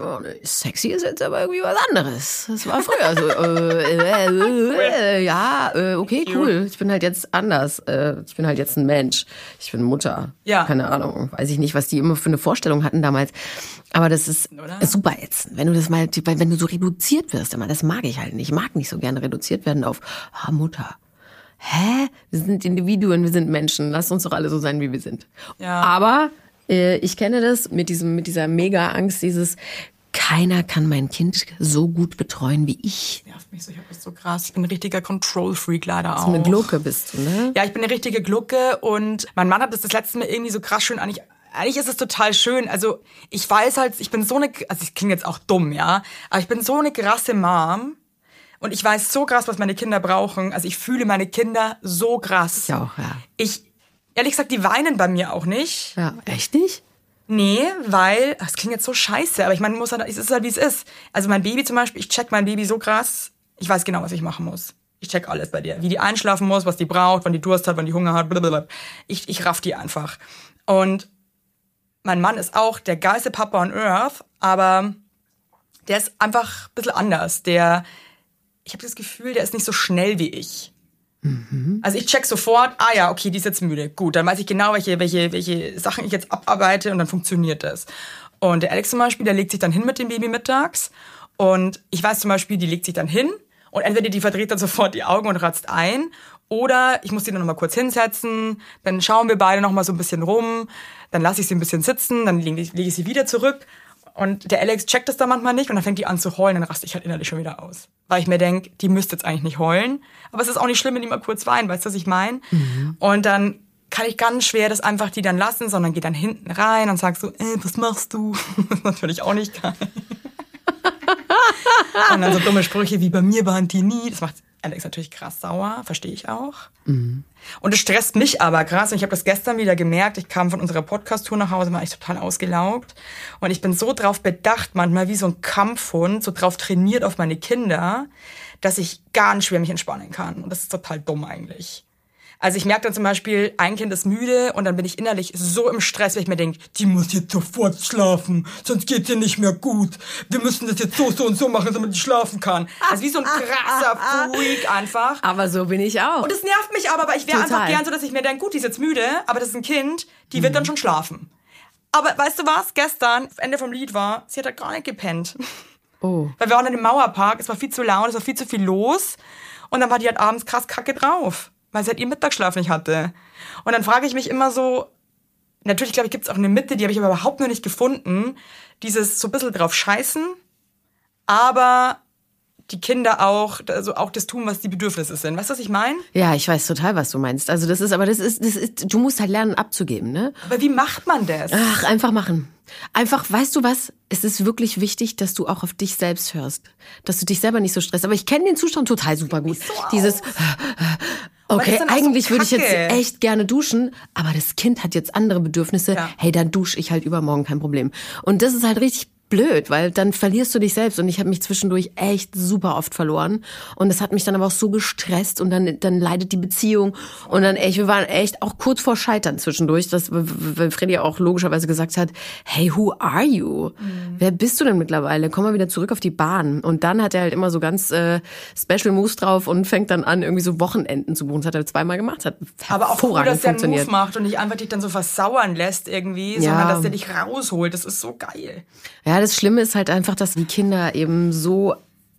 oh, sexy ist jetzt aber irgendwie was anderes. Das war früher so. äh, äh, äh, ja, äh, okay, cool. Ich bin halt jetzt anders. Äh, ich bin halt jetzt ein Mensch. Ich bin Mutter. Ja. Keine Ahnung. Weiß ich nicht, was die immer für eine Vorstellung hatten damals. Aber das ist, Oder? super ätzend. Wenn du das mal, wenn du so reduziert wirst, immer, das mag ich halt nicht. Ich mag nicht so gerne reduziert werden auf ah, Mutter. Hä? Wir sind Individuen, wir sind Menschen. Lass uns doch alle so sein, wie wir sind. Ja. Aber ich kenne das mit diesem, mit dieser mega Angst, dieses keiner kann mein Kind so gut betreuen wie ich. nervt mich so, ich hab das so krass. Ich bin ein richtiger Control-Freak leider auch. So eine Glucke bist du, ne? Ja, ich bin eine richtige Glucke und mein Mann hat das das letzte Mal irgendwie so krass schön eigentlich. Eigentlich ist es total schön. Also ich weiß halt, ich bin so eine, also ich klinge jetzt auch dumm, ja, aber ich bin so eine krasse Mom und ich weiß so krass, was meine Kinder brauchen. Also ich fühle meine Kinder so krass. Ich auch, ja. Ich, ehrlich gesagt, die weinen bei mir auch nicht. Ja, echt nicht? Nee, weil, ach, das klingt jetzt so scheiße, aber ich meine, muss halt, es ist halt wie es ist. Also mein Baby zum Beispiel, ich check mein Baby so krass, ich weiß genau, was ich machen muss. Ich check alles bei dir. Wie die einschlafen muss, was die braucht, wann die Durst hat, wann die Hunger hat, blablabla. Ich, ich raff die einfach. Und mein Mann ist auch der geilste Papa on Earth, aber der ist einfach ein bisschen anders. Der, ich habe das Gefühl, der ist nicht so schnell wie ich. Also ich check sofort, ah ja, okay, die ist jetzt müde. Gut, dann weiß ich genau, welche, welche, welche Sachen ich jetzt abarbeite und dann funktioniert das. Und der Alex zum Beispiel, der legt sich dann hin mit dem Baby mittags. Und ich weiß zum Beispiel, die legt sich dann hin und entweder die verdreht dann *laughs* sofort die Augen und ratzt ein oder ich muss die dann nochmal kurz hinsetzen, dann schauen wir beide nochmal so ein bisschen rum, dann lasse ich sie ein bisschen sitzen, dann lege ich, leg ich sie wieder zurück und der Alex checkt das dann manchmal nicht und dann fängt die an zu heulen, dann raste ich halt innerlich schon wieder aus. Weil ich mir denke, die müsste jetzt eigentlich nicht heulen, aber es ist auch nicht schlimm, wenn die mal kurz weinen, weißt du, was ich meine? Und dann kann ich ganz schwer das einfach die dann lassen, sondern gehe dann hinten rein und sag so, äh, was machst du? *laughs* Natürlich auch nicht geil. *laughs* Und dann so dumme Sprüche wie bei mir waren die nie. Das macht Alex natürlich krass sauer, verstehe ich auch. Und es stresst mich aber krass. Und ich habe das gestern wieder gemerkt. Ich kam von unserer Podcast-Tour nach Hause, war ich total ausgelaugt. Und ich bin so drauf bedacht, manchmal wie so ein Kampfhund, so drauf trainiert auf meine Kinder, dass ich ganz schwer mich entspannen kann. Und das ist total dumm eigentlich. Also ich merke dann zum Beispiel, ein Kind ist müde und dann bin ich innerlich so im Stress, weil ich mir denke, die muss jetzt sofort schlafen, sonst geht's ihr nicht mehr gut. Wir müssen das jetzt so, so und so machen, damit die schlafen kann. Also wie so ein krasser Freak einfach. Aber so bin ich auch. Und es nervt mich aber, weil ich wäre einfach gern so, dass ich mir denke, gut, die ist jetzt müde, aber das ist ein Kind, die wird dann schon schlafen. Aber weißt du was? Gestern, Ende vom Lied war, sie hat halt gar nicht gepennt. Oh. Weil wir waren in dem Mauerpark, es war viel zu laut, es war viel zu viel los. Und dann war die halt abends krass kacke drauf, weil sie halt ihren Mittagsschlaf nicht hatte. Und dann frage ich mich immer so, natürlich glaube ich, gibt es auch eine Mitte, die habe ich aber überhaupt noch nicht gefunden, dieses so ein bisschen drauf scheißen, aber die Kinder auch, also auch das tun, was die Bedürfnisse sind. Weißt du, was ich meine? Ja, ich weiß total, was du meinst. Also das ist, aber das ist, das ist, du musst halt lernen abzugeben, ne? Aber wie macht man das? Ach, einfach machen. Einfach, weißt du was? Es ist wirklich wichtig, dass du auch auf dich selbst hörst. Dass du dich selber nicht so stresst. Aber ich kenne den Zustand total super gut. so Dieses, *laughs* okay, auch so eigentlich würde ich jetzt echt gerne duschen, aber das Kind hat jetzt andere Bedürfnisse. Ja. Hey, dann dusche ich halt übermorgen, kein Problem. Und das ist halt richtig blöd, weil dann verlierst du dich selbst und ich habe mich zwischendurch echt super oft verloren und das hat mich dann aber auch so gestresst und dann dann leidet die Beziehung und dann echt wir waren echt auch kurz vor Scheitern zwischendurch, dass weil Freddy auch logischerweise gesagt hat, hey, who are you? Wer bist du denn mittlerweile? Komm mal wieder zurück auf die Bahn und dann hat er halt immer so ganz äh, Special Moves drauf und fängt dann an irgendwie so Wochenenden zu buchen. Das hat er zweimal gemacht, hat aber auch cool, dass der einen. Move macht und nicht einfach dich dann so versauern lässt irgendwie, Ja. sondern dass der dich rausholt. Das ist so geil. Ja, das Schlimme ist halt einfach, dass die Kinder eben so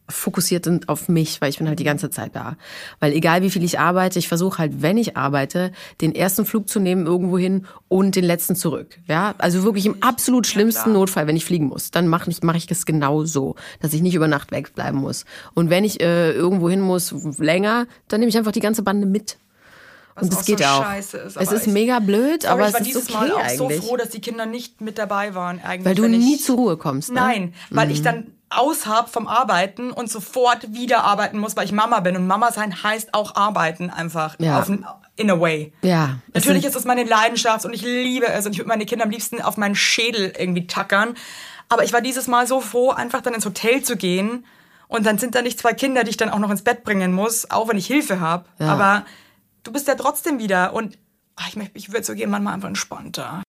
fokussiert sind auf mich, weil ich bin halt die ganze Zeit da. Weil egal wie viel ich arbeite, ich versuche halt, wenn ich arbeite, den ersten Flug zu nehmen irgendwo hin und den letzten zurück. Ja, also wirklich im absolut schlimmsten Notfall, wenn ich fliegen muss, dann mache ich, mach ich das genau so, dass ich nicht über Nacht wegbleiben muss. Und wenn ich äh, irgendwo hin muss länger, dann nehme ich einfach die ganze Bande mit. Und das geht so auch. scheiße ist, es ist mega blöd, Sorry, aber ich war es ist dieses okay Mal auch eigentlich. so froh, dass die Kinder nicht mit dabei waren. Eigentlich, weil du nie zur Ruhe kommst. Ne? Nein, weil ich dann aushab vom Arbeiten und sofort wieder arbeiten muss, weil ich Mama bin. Und Mama sein heißt auch arbeiten einfach. Ja. Auf, in a way. Ja. Natürlich ist es meine Leidenschaft und ich liebe es und ich würde meine Kinder am liebsten auf meinen Schädel irgendwie tackern. Aber ich war dieses Mal so froh, einfach dann ins Hotel zu gehen und dann sind da nicht zwei Kinder, die ich dann auch noch ins Bett bringen muss, auch wenn ich Hilfe habe. Ja. Aber du bist ja trotzdem wieder und ach, ich, ich würde so gerne manchmal einfach entspannter.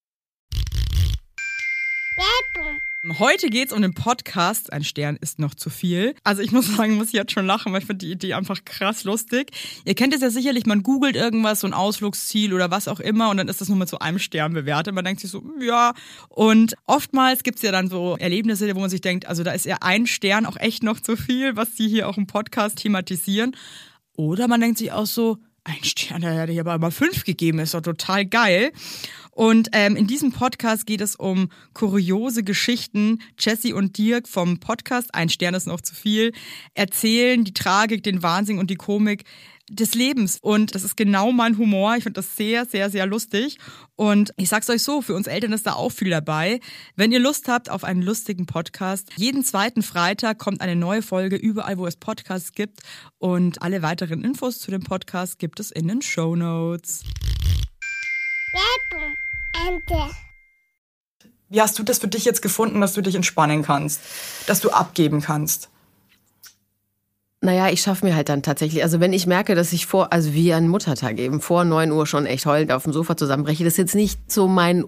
Heute geht's um den Podcast. Ein Stern ist noch zu viel. Also ich muss *laughs* sagen, muss ich jetzt schon lachen, weil ich finde die Idee einfach krass lustig. Ihr kennt es ja sicherlich, man googelt irgendwas, so ein Ausflugsziel oder was auch immer und dann ist das nur mit so einem Stern bewertet. Man denkt sich so, ja. Und oftmals gibt's ja dann so Erlebnisse, wo man sich denkt, also da ist ja ein Stern auch echt noch zu viel, was die hier auch im Podcast thematisieren. Oder man denkt sich auch so, ein Stern, der hätte ich aber mal fünf gegeben, ist doch total geil. Und ähm, in diesem Podcast geht es um kuriose Geschichten. Jesse und Dirk vom Podcast Ein Stern ist noch zu viel erzählen die Tragik, den Wahnsinn und die Komik des Lebens. Und das ist genau mein Humor. Ich finde das sehr, sehr, sehr lustig. Und ich sag's euch so, für uns Eltern ist da auch viel dabei. Wenn ihr Lust habt auf einen lustigen Podcast, jeden zweiten Freitag kommt eine neue Folge überall, wo es Podcasts gibt. Und alle weiteren Infos zu dem Podcast gibt es in den Show Notes. Ente. Wie hast du das für dich jetzt gefunden, dass du dich entspannen kannst? Dass du abgeben kannst? Naja, ich schaffe mir halt dann tatsächlich, also wenn ich merke, dass ich vor, also wie an Muttertag eben, vor 9 Uhr schon echt heulend auf dem Sofa zusammenbreche, das ist jetzt nicht so mein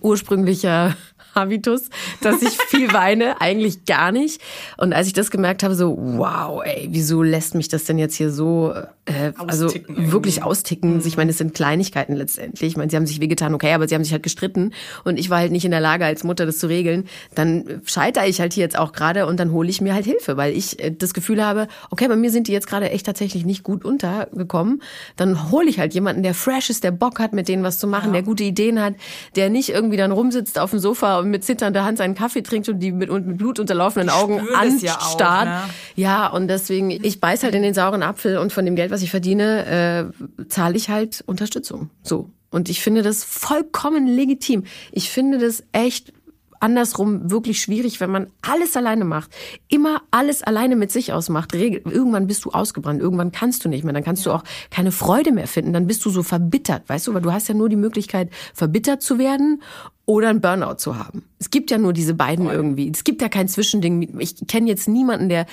ursprünglicher Habitus, dass ich viel weine, *laughs* eigentlich gar nicht. Und als ich das gemerkt habe, so, wow, ey, wieso lässt mich das denn jetzt hier so, äh, also irgendwie. wirklich austicken? Ich meine, es sind Kleinigkeiten letztendlich. Ich meine, sie haben sich wehgetan, okay, aber sie haben sich halt gestritten und ich war halt nicht in der Lage, als Mutter das zu regeln. Dann scheitere ich halt hier jetzt auch gerade und dann hole ich mir halt Hilfe, weil ich äh, das Gefühl habe, okay, bei mir sind die jetzt gerade echt tatsächlich nicht gut untergekommen. Dann hole ich halt jemanden, der fresh ist, der Bock hat, mit denen was zu machen, der gute Ideen hat, der nicht irgendwie dann rumsitzt auf dem Sofa mit zitternder Hand seinen Kaffee trinkt und die mit, und mit blutunterlaufenden Augen das ja anstarrt. ne? Ja, und deswegen, ich beiß halt in den sauren Apfel und von dem Geld, was ich verdiene, äh, zahle ich halt Unterstützung. So. Und ich finde das vollkommen legitim. Ich finde das echt andersrum wirklich schwierig, wenn man alles alleine macht. Immer alles alleine mit sich ausmacht. Regel- Irgendwann bist du ausgebrannt. Irgendwann kannst du nicht mehr. Dann kannst du auch keine Freude mehr finden. Dann bist du so verbittert, weißt du? Weil du hast ja nur die Möglichkeit, verbittert zu werden oder ein Burnout zu haben. Es gibt ja nur diese beiden irgendwie. Es gibt ja kein Zwischending. Ich kenne jetzt niemanden, der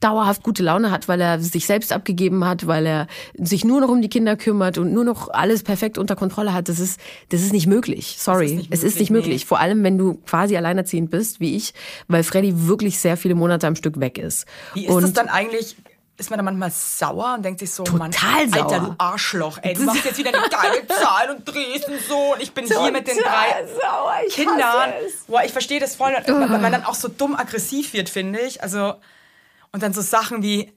dauerhaft gute Laune hat, weil er sich selbst abgegeben hat, weil er sich nur noch um die Kinder kümmert und nur noch alles perfekt unter Kontrolle hat. Das ist, das ist nicht möglich. Sorry. nicht es ist nicht möglich, möglich. Vor allem, wenn du quasi alleinerziehend bist, wie ich, weil Freddy wirklich sehr viele Monate am Stück weg ist. Wie ist und das dann eigentlich? Ist man da manchmal sauer und denkt sich so, Mann, Total sauer. Alter, du Arschloch, ey, du machst jetzt wieder eine geile Zahl und drehst und so und ich bin hier mit den drei sauer. Ich Kindern. Boah, ich verstehe das voll, weil man dann auch so dumm aggressiv wird, finde ich. Also, und dann so Sachen wie,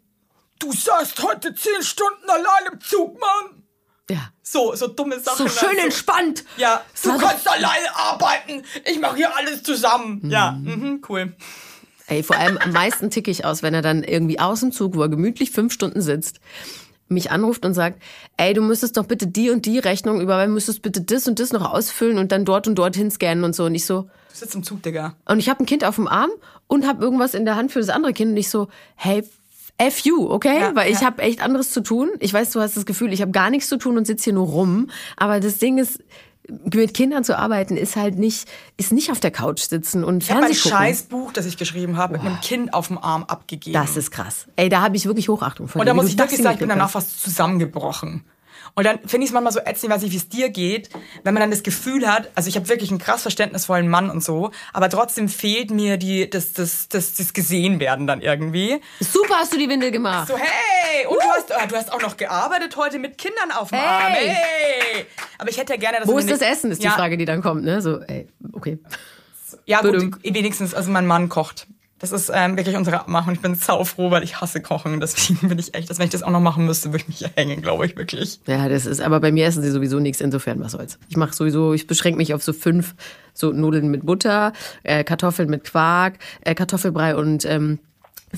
du saßt heute zehn Stunden allein im Zug, Mann. Ja. So, so dumme Sachen. So schön also, entspannt. Ja, du so- kannst alleine arbeiten. Ich mache hier alles zusammen. Ja, mhm, cool. Ey, vor allem am meisten ticke ich aus, wenn er dann irgendwie aus dem Zug, wo er gemütlich fünf Stunden sitzt, mich anruft und sagt, ey, du müsstest doch bitte die und die Rechnung überweisen, müsstest bitte das und das noch ausfüllen und dann dort und dort hinscannen und so. Und ich so, Du sitzt im Zug, Digga. und ich habe ein Kind auf dem Arm und habe irgendwas in der Hand für das andere Kind und ich so, hey, F you, okay? Ja, Weil ich ja. habe echt anderes zu tun. Ich weiß, du hast das Gefühl, ich habe gar nichts zu tun und sitze hier nur rum. Aber das Ding ist, mit Kindern zu arbeiten ist halt nicht, ist nicht auf der Couch sitzen und Ich habe Fernsehen gucken. scheiß Buch, das ich geschrieben habe, mit einem Kind auf dem Arm abgegeben. Das ist krass. Ey, da habe ich wirklich Hochachtung vor Und da muss ich wirklich sagen, ich bin danach fast zusammengebrochen. Und dann finde ich es manchmal so ätzend, ich weiß nicht, wie es dir geht, wenn man dann das Gefühl hat, also ich habe wirklich einen krass verständnisvollen Mann und so, aber trotzdem fehlt mir die, das, das, das, das Gesehenwerden dann irgendwie. Super hast du die Windel gemacht. So, hey, und du hast, ah, du hast auch noch gearbeitet heute mit Kindern auf dem Arm. Hey. Hey. Aber ich hätte ja gerne, dass Wo ist das Essen, ist die ja, Frage, die dann kommt, ne? So, ey, okay. Ja, gut, wenigstens, also mein Mann kocht. Das ist ähm, wirklich unsere Abmachung. Ich bin saufroh, weil ich hasse Kochen. Deswegen bin ich echt, dass wenn ich das auch noch machen müsste, würde ich mich hängen, glaube ich, wirklich. Ja, das ist, aber bei mir essen sie sowieso nichts, insofern, was soll's. Ich mache sowieso, ich beschränke mich auf so fünf, so Nudeln mit Butter, äh, Kartoffeln mit Quark, äh, Kartoffelbrei und ähm,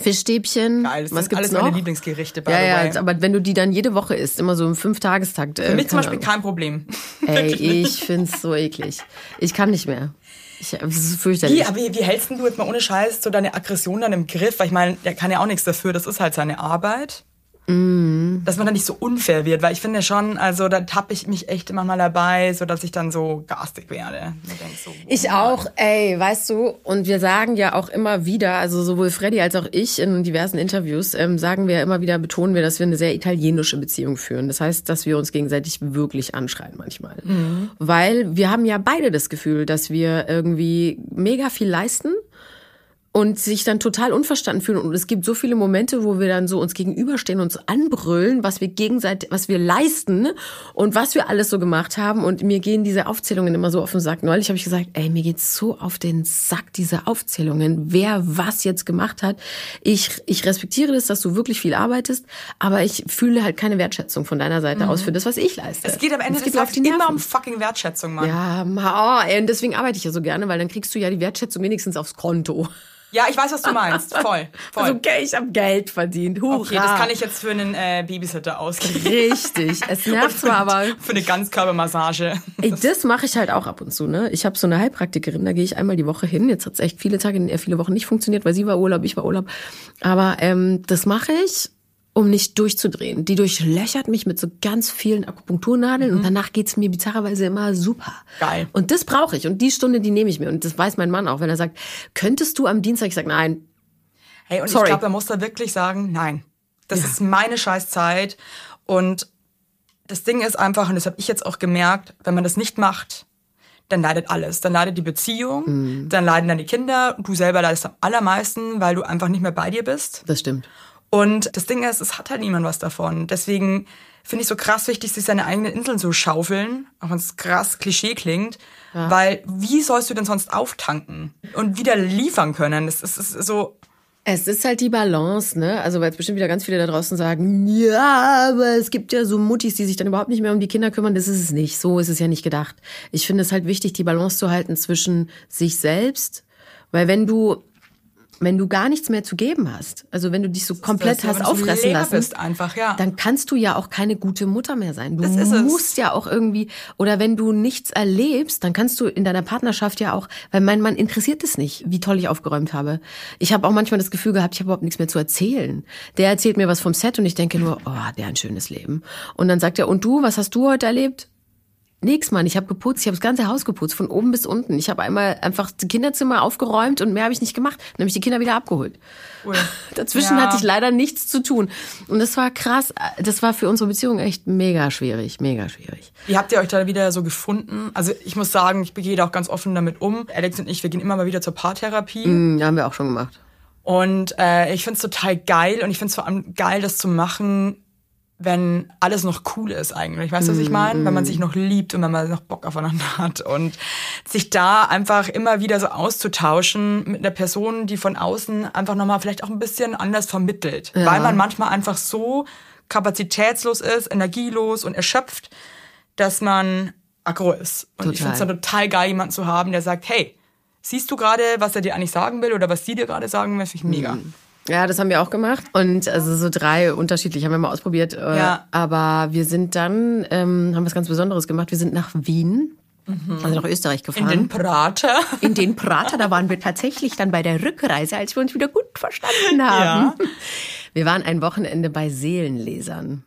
Fischstäbchen. Geil, das was sind gibt's alles noch? meine Lieblingsgerichte, by ja, ja, way. aber wenn du die dann jede Woche isst, immer so im Fünftagestakt. Äh, Für mich zum Beispiel kein Problem. *laughs* Ey, ich find's so eklig. Ich kann nicht mehr. Ich, es ist fürchterlich. Wie, aber wie, wie hältst denn du jetzt mal ohne Scheiß so deine Aggression dann im Griff? Weil ich meine, der kann ja auch nichts dafür, das ist halt seine Arbeit. Mhm. Dass man dann nicht so unfair wird, weil ich finde schon, also da tappe ich mich echt immer mal dabei, so dass ich dann so garstig werde. So, Ich auch, ey, weißt du, und wir sagen ja auch immer wieder, also sowohl Freddy als auch ich in diversen Interviews, ähm, sagen wir immer wieder, betonen wir, dass wir eine sehr italienische Beziehung führen. Das heißt, dass wir uns gegenseitig wirklich anschreien manchmal. Weil wir haben ja beide das Gefühl, dass wir irgendwie mega viel leisten und sich dann total unverstanden fühlen. Und es gibt so viele Momente, wo wir dann so uns gegenüberstehen und uns anbrüllen, was wir gegenseitig, was wir leisten und was wir alles so gemacht haben. Und mir gehen diese Aufzählungen immer so auf den Sack. Neulich habe ich gesagt, ey, mir geht's so auf den Sack, diese Aufzählungen, wer was jetzt gemacht hat. Ich, ich respektiere das, dass du wirklich viel arbeitest, aber ich fühle halt keine Wertschätzung von deiner Seite aus für das, was ich leiste. es geht am Ende Es des Tages die immer um fucking Wertschätzung, Mann. Ja, ma- oh, ey, und deswegen arbeite ich ja so gerne, weil dann kriegst du ja die Wertschätzung wenigstens aufs Konto. Ja, ich weiß, was du meinst. *laughs* Voll, voll. Also, okay, ich habe Geld verdient. Hurra. okay, das kann ich jetzt für einen äh, Babysitter ausgeben. Richtig. Es *laughs* nervt zwar, aber *laughs* Für eine Ganzkörpermassage. ey, das mache ich halt auch ab und zu. Ne? Ich habe so eine Heilpraktikerin, da gehe ich einmal die Woche hin. Jetzt hat's echt viele Tage, viele Wochen nicht funktioniert, weil sie war Urlaub, ich war Urlaub. Aber ähm, das mache ich, um nicht durchzudrehen. Die durchlöchert mich mit so ganz vielen Akupunkturnadeln und danach geht's mir bizarrerweise immer super. Geil. Und das brauche ich. Und die Stunde, die nehme ich mir. Und das weiß mein Mann auch, wenn er sagt, könntest du am Dienstag? Ich sage, nein, Hey, und Sorry. ich glaube, da muss er wirklich sagen, nein, das ist meine Scheißzeit. Und das Ding ist einfach, und das habe ich jetzt auch gemerkt, wenn man das nicht macht, dann leidet alles. Dann leidet die Beziehung, Mhm. dann leiden deine Kinder, du selber leidest am allermeisten, weil du einfach nicht mehr bei dir bist. Das stimmt. Und das Ding ist, es hat halt niemand was davon. Deswegen finde ich so krass wichtig, sich seine eigenen Inseln zu schaufeln, auch wenn es krass Klischee klingt. Weil wie sollst du denn sonst auftanken und wieder liefern können? Das ist, das ist so, Es ist halt die Balance, ne? Also weil jetzt bestimmt wieder ganz viele da draußen sagen, ja, aber es gibt ja so Muttis, die sich dann überhaupt nicht mehr um die Kinder kümmern. Das ist es nicht. So ist es ja nicht gedacht. Ich finde es halt wichtig, die Balance zu halten zwischen sich selbst, weil wenn du wenn du gar nichts mehr zu geben hast, also wenn du dich so komplett das, ja, hast so auffressen lassen, einfach, ja. dann kannst du ja auch keine gute Mutter mehr sein. Du Das ist es. musst ja auch irgendwie, oder wenn du nichts erlebst, dann kannst du in deiner Partnerschaft ja auch, weil mein Mann interessiert es nicht, wie toll ich aufgeräumt habe. Ich habe auch manchmal das Gefühl gehabt, ich habe überhaupt nichts mehr zu erzählen. Der erzählt mir was vom Set und ich denke nur, oh, der hat ein schönes Leben. Und dann sagt er, und du, was hast du heute erlebt? Nix, Mann. Ich habe geputzt, ich habe das ganze Haus geputzt, von oben bis unten. Ich habe einmal einfach das Kinderzimmer aufgeräumt und mehr habe ich nicht gemacht. Dann habe ich die Kinder wieder abgeholt. Cool. *laughs* Dazwischen Ja. hatte ich leider nichts zu tun. Und das war krass. Das war für unsere Beziehung echt mega schwierig, mega schwierig. Wie habt ihr euch da wieder so gefunden? Also ich muss sagen, ich gehe da auch ganz offen damit um. Alex und ich, wir gehen immer mal wieder zur Paartherapie. Hm, haben wir auch schon gemacht. Und äh, ich find's total geil und ich find's vor allem geil, das zu machen, wenn alles noch cool ist eigentlich. Weißt du, was ich meine? Wenn man sich noch liebt und wenn man noch Bock aufeinander *laughs* hat. Und sich da einfach immer wieder so auszutauschen mit einer Person, die von außen einfach nochmal vielleicht auch ein bisschen anders vermittelt. Weil man manchmal einfach so kapazitätslos ist, energielos und erschöpft, dass man aggro ist. Und ich Total. find's dann total geil, jemanden zu haben, der sagt, hey, siehst du gerade, was er dir eigentlich sagen will oder was sie dir gerade sagen will? Finde ich mega. Ja, das haben wir auch gemacht. Und also so drei unterschiedlich haben wir mal ausprobiert. Äh, Ja. Aber wir sind dann, ähm, haben was ganz Besonderes gemacht. Wir sind nach Wien, also nach Österreich In gefahren. den Prater. In den Prater, da waren wir tatsächlich dann bei der Rückreise, als wir uns wieder gut verstanden haben. Wir waren ein Wochenende bei Seelenlesern.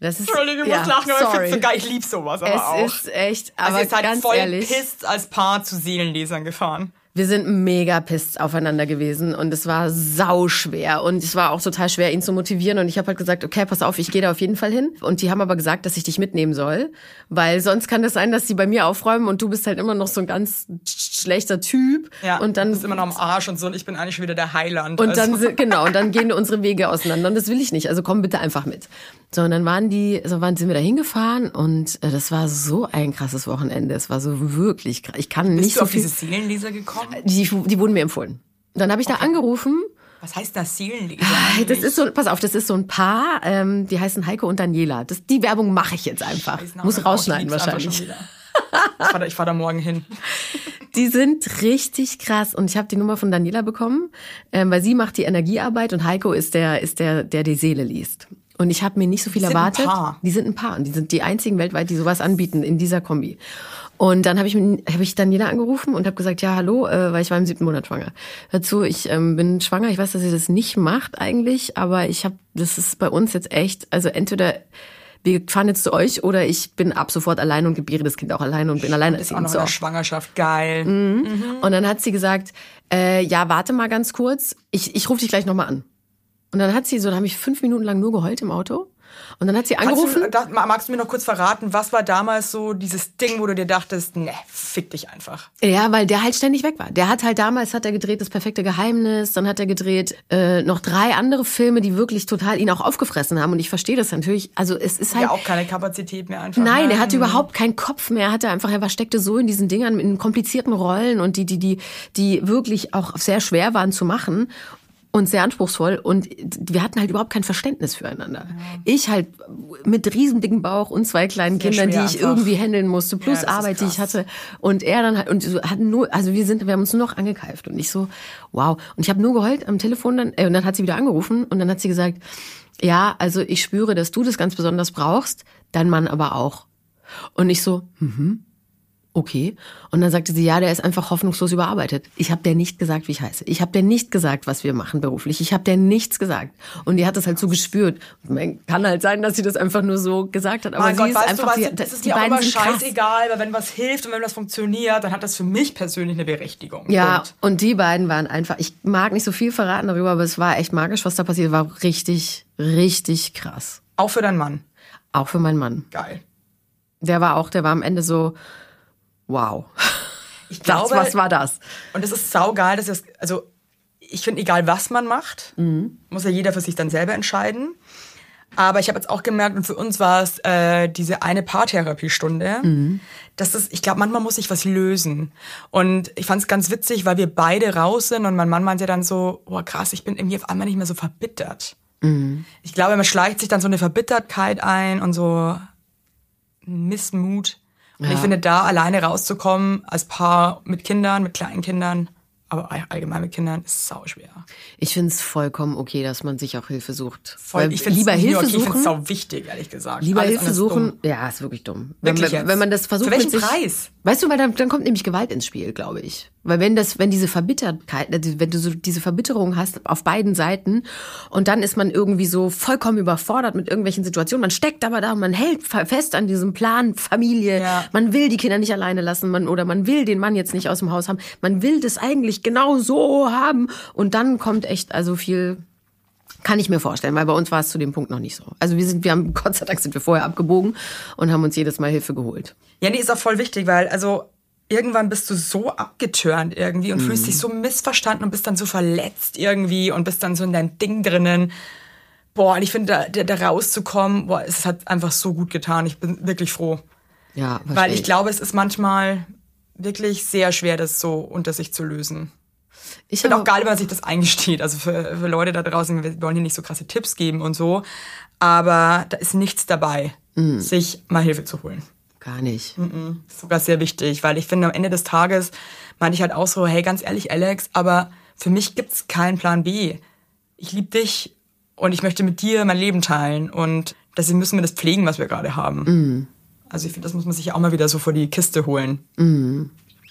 Das ist, Entschuldigung, ich ja, muss lachen, aber ich sorry. find's so geil. Ich lieb sowas aber Es auch. ist echt, also aber ihr seid ganz voll ehrlich, pisst als Paar zu Seelenlesern gefahren. Wir sind mega pisst aufeinander gewesen und es war sau schwer und es war auch total schwer, ihn zu motivieren und ich habe halt gesagt, okay, pass auf, ich gehe da auf jeden Fall hin und die haben aber gesagt, dass ich dich mitnehmen soll, weil sonst kann das sein, dass die bei mir aufräumen und du bist halt immer noch so ein ganz schlechter Typ Ja, und dann du bist immer noch am Arsch und so und ich bin eigentlich wieder der Heiland. Und dann, also. sind- genau, und dann gehen unsere Wege auseinander. Und das will ich nicht. Also komm bitte einfach mit. So, und dann waren die, so waren, sind wir da hingefahren und äh, das war so ein krasses Wochenende. Es war so wirklich krass. Ich kann nicht Bist du so auf viel. diese Seelenleser gekommen? Die, die wurden mir empfohlen. Dann habe ich da angerufen. Was heißt das Seelenleser? Das eigentlich? ist so, pass auf, das ist so ein Paar, ähm, die heißen Heiko und Daniela. Das, die Werbung mache ich jetzt einfach. Scheiß Name. Muss rausschneiden wahrscheinlich. Ich fahr, da, ich fahr da morgen hin. *laughs* Die sind richtig krass und ich habe die Nummer von Daniela bekommen, ähm, weil sie macht die Energiearbeit und Heiko ist der, ist der, der die Seele liest. Und ich habe mir nicht so viel sind ein erwartet. Paar. Die sind ein Paar und die sind die einzigen weltweit, die sowas anbieten in dieser Kombi. Und dann habe ich, hab ich Daniela angerufen und habe gesagt, ja hallo, äh, weil ich war im siebten Monat schwanger. Dazu, ich ähm, bin schwanger. Ich weiß, dass ihr das nicht macht eigentlich, aber ich habe, das ist bei uns jetzt echt, also entweder wir fahren jetzt zu euch oder ich bin ab sofort allein und gebäre das Kind auch alleine und bin alleine Ist auch noch in So. der Schwangerschaft. Geil. Und dann hat sie gesagt, äh, ja, warte mal ganz kurz, ich, ich rufe dich gleich nochmal an. Und dann hat sie so, da habe ich fünf Minuten lang nur geheult im Auto. Und dann hat sie angerufen. du, da, magst du mir noch kurz verraten, was war damals so dieses Ding, wo du dir dachtest, ne, fick dich einfach. Ja, weil der halt ständig weg war. Der hat halt damals hat er gedreht das perfekte Geheimnis, dann hat er gedreht äh, noch drei andere Filme, die wirklich total ihn auch aufgefressen haben. Und ich verstehe das natürlich. Also es ist halt Ja, auch keine Kapazität mehr einfach. Nein, ne? er hatte überhaupt keinen Kopf mehr. Er hatte einfach, er war steckte so in diesen Dingern in komplizierten Rollen und die, die, die, die wirklich auch sehr schwer waren zu machen und sehr anspruchsvoll. Und wir hatten halt überhaupt kein Verständnis füreinander. Ich halt mit riesendicken Bauch und zwei kleinen Sehr Kindern, die ich einfach. irgendwie handeln musste, plus Ja, Arbeit, die ich hatte. Und er dann halt, und so hatten nur, also wir sind, wir haben uns nur noch angekeift und ich so, wow. Und ich habe nur geheult am Telefon dann, äh, und dann hat sie wieder angerufen und dann hat sie gesagt, ja, also ich spüre, dass du das ganz besonders brauchst, dein Mann aber auch. Und ich so, mhm, okay. Und dann sagte sie, ja, der ist einfach hoffnungslos überarbeitet. Ich habe der nicht gesagt, wie ich heiße. Ich habe der nicht gesagt, was wir machen beruflich. Ich habe der nichts gesagt. Und die hat das halt so gespürt. Und man kann halt sein, dass sie das einfach nur so gesagt hat. Aber mein sie Gott, ist weißt einfach, du was, sie, das ist die mir auch beiden immer scheißegal, weil wenn was hilft und wenn was funktioniert, dann hat das für mich persönlich eine Berechtigung. Ja, Punkt. und die beiden waren einfach, ich mag nicht so viel verraten darüber, aber es war echt magisch, was da passiert. War richtig, richtig krass. Auch für deinen Mann. Auch für meinen Mann. Geil. Der war auch, der war am Ende so, Wow. *laughs* Ich Das, glaube, was war das? Und es ist saugeil, dass es, also ich finde, egal was man macht, muss ja jeder für sich dann selber entscheiden. Aber ich habe jetzt auch gemerkt, und für uns war es äh, diese eine Paartherapiestunde, dass es, ich glaube, manchmal muss sich was lösen. Und ich fand es ganz witzig, weil wir beide raus sind und mein Mann meinte dann so, oh krass, ich bin irgendwie auf einmal nicht mehr so verbittert. Ich glaube, man schleicht sich dann so eine Verbittertheit ein und so Missmut. Und ich finde, da alleine rauszukommen, als Paar mit Kindern, mit kleinen Kindern, aber allgemein mit Kindern, ist sau schwer. Ich finde es vollkommen okay, dass man sich auch Hilfe sucht. Voll, Weil ich finde lieber Hilfe okay, Ich finde suchen. es sau wichtig, ehrlich gesagt. Lieber Alles Hilfe suchen, dumm. ja, ist wirklich dumm. Wirklich wenn, wenn man das versucht Für welchen mit sich, Preis? Weißt du, weil dann, dann kommt nämlich Gewalt ins Spiel, glaube ich. Weil wenn das, wenn diese Verbittertheit, also wenn du so diese Verbitterung hast auf beiden Seiten und dann ist man irgendwie so vollkommen überfordert mit irgendwelchen Situationen, man steckt aber da man hält fe- fest an diesem Plan Familie, Ja. man will die Kinder nicht alleine lassen, man oder man will den Mann jetzt nicht aus dem Haus haben, man will das eigentlich genau so haben und dann kommt echt also viel kann ich mir vorstellen, weil bei uns war es zu dem Punkt noch nicht so. Also wir sind, wir haben, *laughs* Gott sei Dank sind wir vorher abgebogen und haben uns jedes Mal Hilfe geholt. Ja, nee, ist auch voll wichtig, weil also irgendwann bist du so abgeturnt irgendwie und fühlst dich so missverstanden und bist dann so verletzt irgendwie und bist dann so in dein Ding drinnen. Boah, und ich finde, da, da, rauszukommen, boah, es hat einfach so gut getan. Ich bin wirklich froh. Ja, Weil verstehe ich glaube, es ist manchmal wirklich sehr schwer, das so unter sich zu lösen. ich finde auch geil, wenn man sich das eingesteht. Also für, für Leute da draußen, wir wollen hier nicht so krasse Tipps geben und so. Aber da ist nichts dabei, sich mal Hilfe zu holen. Gar nicht. ist sogar sehr wichtig, weil ich finde, am Ende des Tages meinte ich halt auch so, hey, ganz ehrlich, Alex, aber für mich gibt's keinen Plan B. Ich liebe dich und ich möchte mit dir mein Leben teilen und deswegen müssen wir das pflegen, was wir gerade haben. Also ich finde, das muss man sich ja auch mal wieder so vor die Kiste holen.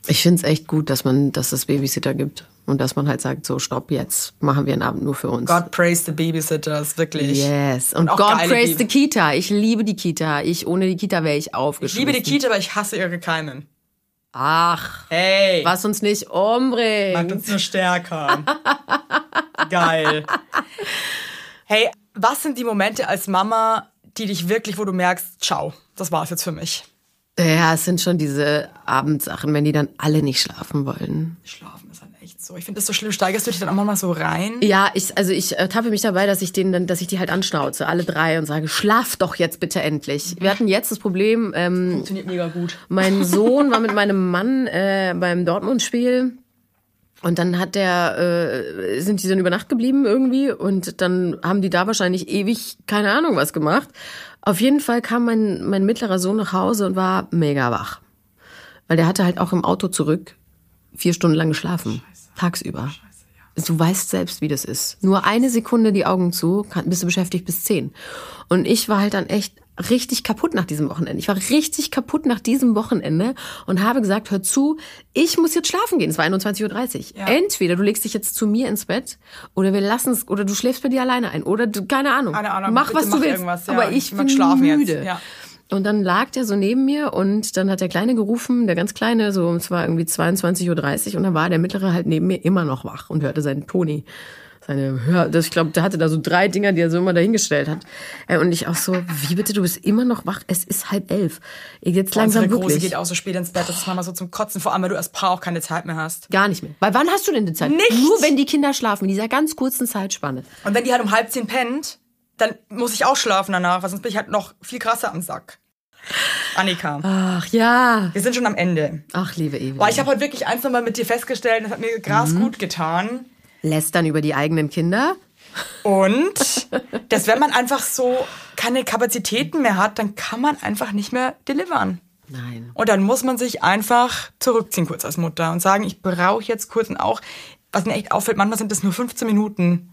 Ich finde es echt gut, dass man, dass es Babysitter gibt und dass man halt sagt, so stopp, jetzt machen wir einen Abend nur für uns. God praise the babysitters, wirklich. Yes. Und, auch God praise the Kita. Ich liebe die Kita. Ich, ohne die Kita wäre ich Ich aufgeschmissen. liebe die Kita, aber ich hasse ihre Keimen. Ach, Hey, was uns nicht umbringt. macht uns nur stärker. *laughs* Geil. Hey, was sind die Momente als Mama, die dich wirklich, wo du merkst, ciao, das war's jetzt für mich. Ja, es sind schon diese Abendsachen, wenn die dann alle nicht schlafen wollen. Schlafen ist halt echt so. Ich finde das so schlimm. Steigerst du dich dann auch mal so rein? Ja, ich, also ich äh, tappe mich dabei, dass ich denen dann, dass ich die halt anschnauze, alle drei und sage, schlaf doch jetzt bitte endlich. Wir hatten jetzt das Problem, ähm, Funktioniert mega gut. mein *laughs* Sohn war mit meinem Mann äh, beim Dortmund-Spiel und dann hat der, äh, sind die dann über Nacht geblieben irgendwie und dann haben die da wahrscheinlich ewig keine Ahnung was gemacht. Auf jeden Fall kam mein, mein mittlerer Sohn nach Hause und war mega wach. Weil der hatte halt auch im Auto zurück vier Stunden lang geschlafen. Tagsüber. Du weißt selbst, wie das ist. Nur eine Sekunde die Augen zu, bist du beschäftigt bis zehn. Und ich war halt dann echt richtig kaputt nach diesem Wochenende. Ich war richtig kaputt nach diesem Wochenende und habe gesagt, hör zu, ich muss jetzt schlafen gehen. Es war 21.30 Uhr. Ja. Entweder du legst dich jetzt zu mir ins Bett oder wir lassen es, oder du schläfst bei dir alleine ein. Oder du, keine Ahnung. Keine Ahnung, Mach, was mach du willst. irgendwas, ja. Aber ich Ich bin müde. ja. Und dann lag der so neben mir und dann hat der Kleine gerufen, der ganz Kleine, so es war irgendwie 22.30 Uhr und dann war der Mittlere halt neben mir immer noch wach und hörte seinen Toni. Seine Hör, das, ich glaube, der hatte da so drei Dinger, die er so immer dahingestellt hat. Äh, Und ich auch so, wie bitte, du bist immer noch wach? Es ist halb elf. Jetzt langsam Unsere Große wirklich. geht auch so spät ins Bett. Das ist manchmal so zum Kotzen, vor allem, weil du als Paar auch keine Zeit mehr hast. Gar nicht mehr. Weil wann hast du denn die Zeit? Nicht. Nur wenn die Kinder schlafen, in dieser ganz kurzen Zeitspanne. Und wenn die halt um halb zehn pennt, dann muss ich auch schlafen danach, weil sonst bin ich halt noch viel krasser am Sack. Annika, Ach ja. wir sind schon am Ende. Ach, liebe Evi. Boah, ich habe heute wirklich eins nochmal mit dir festgestellt, das hat mir krass Mhm. gut getan. Lästern über die eigenen Kinder. Und *laughs* dass wenn man einfach so keine Kapazitäten mehr hat, dann kann man einfach nicht mehr delivern. Nein. Und dann muss man sich einfach zurückziehen kurz als Mutter und sagen, ich brauche jetzt kurz und auch, was mir echt auffällt, manchmal sind es nur 15 Minuten,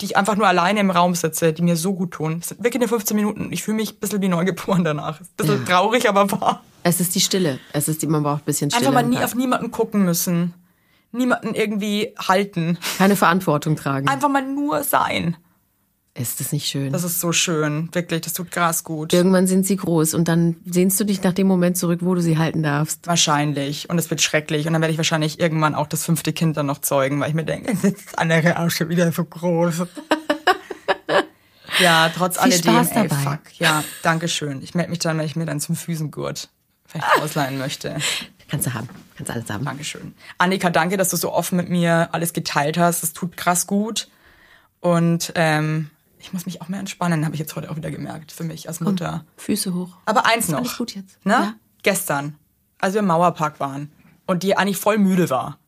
die ich einfach nur alleine im Raum sitze, die mir so gut tun. Das sind wirklich nur 15 Minuten. Ich fühle mich ein bisschen wie neugeboren danach. Ein bisschen traurig, aber wahr. Es ist die Stille. Es ist die, man braucht ein bisschen Stille. Einfach mal nie auf niemanden gucken müssen. Niemanden irgendwie halten. Keine Verantwortung tragen. Einfach mal nur sein. Ist das nicht schön? Das ist so schön. Wirklich, das tut krass gut. Irgendwann sind sie groß und dann sehnst du dich nach dem Moment zurück, wo du sie halten darfst. Wahrscheinlich. Und es wird schrecklich. Und dann werde ich wahrscheinlich irgendwann auch das fünfte Kind dann noch zeugen, weil ich mir denke, *laughs* es ist das andere auch schon wieder so groß. *laughs* ja, trotz Viel alledem, Spaß ey, dabei. fuck. Ja, danke schön. Ich melde mich dann, wenn ich mir dann zum Füßengurt. Vielleicht ausleihen möchte. Kannst du haben. Kannst alles haben. Dankeschön. Annika, danke, dass du so offen mit mir alles geteilt hast. Das tut krass gut. Und ähm, ich muss mich auch mehr entspannen, habe ich jetzt heute auch wieder gemerkt, für mich als Mutter. Füße hoch. Aber eins noch. alles gut jetzt. Ne? Ja. Gestern, als wir im Mauerpark waren und die eigentlich voll müde war.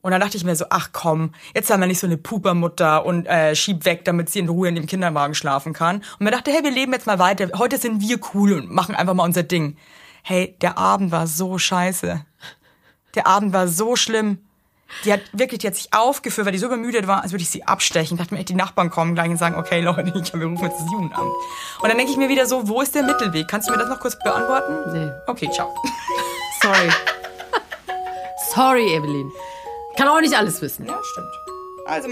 Und dann dachte ich mir so, ach komm, jetzt haben wir nicht so eine Pupermutter und äh, schieb weg, damit sie in Ruhe in dem Kinderwagen schlafen kann. Und mir dachte, hey, wir leben jetzt mal weiter. Heute sind wir cool und machen einfach mal unser Ding. Hey, der Abend war so scheiße. Der Abend war so schlimm. Die hat wirklich, die hat sich aufgeführt, weil die so übermüdet war, als würde ich sie abstechen. Ich dachte mir, echt, die Nachbarn kommen gleich und sagen, okay, Leute, *laughs* ich, wir rufen jetzt das Jugendamt. Und dann denke ich mir wieder so, wo ist der Mittelweg? Kannst du mir das noch kurz beantworten? Nee. Okay, ciao. *laughs* Sorry. Sorry, Evelyn. Kann auch nicht alles wissen. Ja, stimmt. Also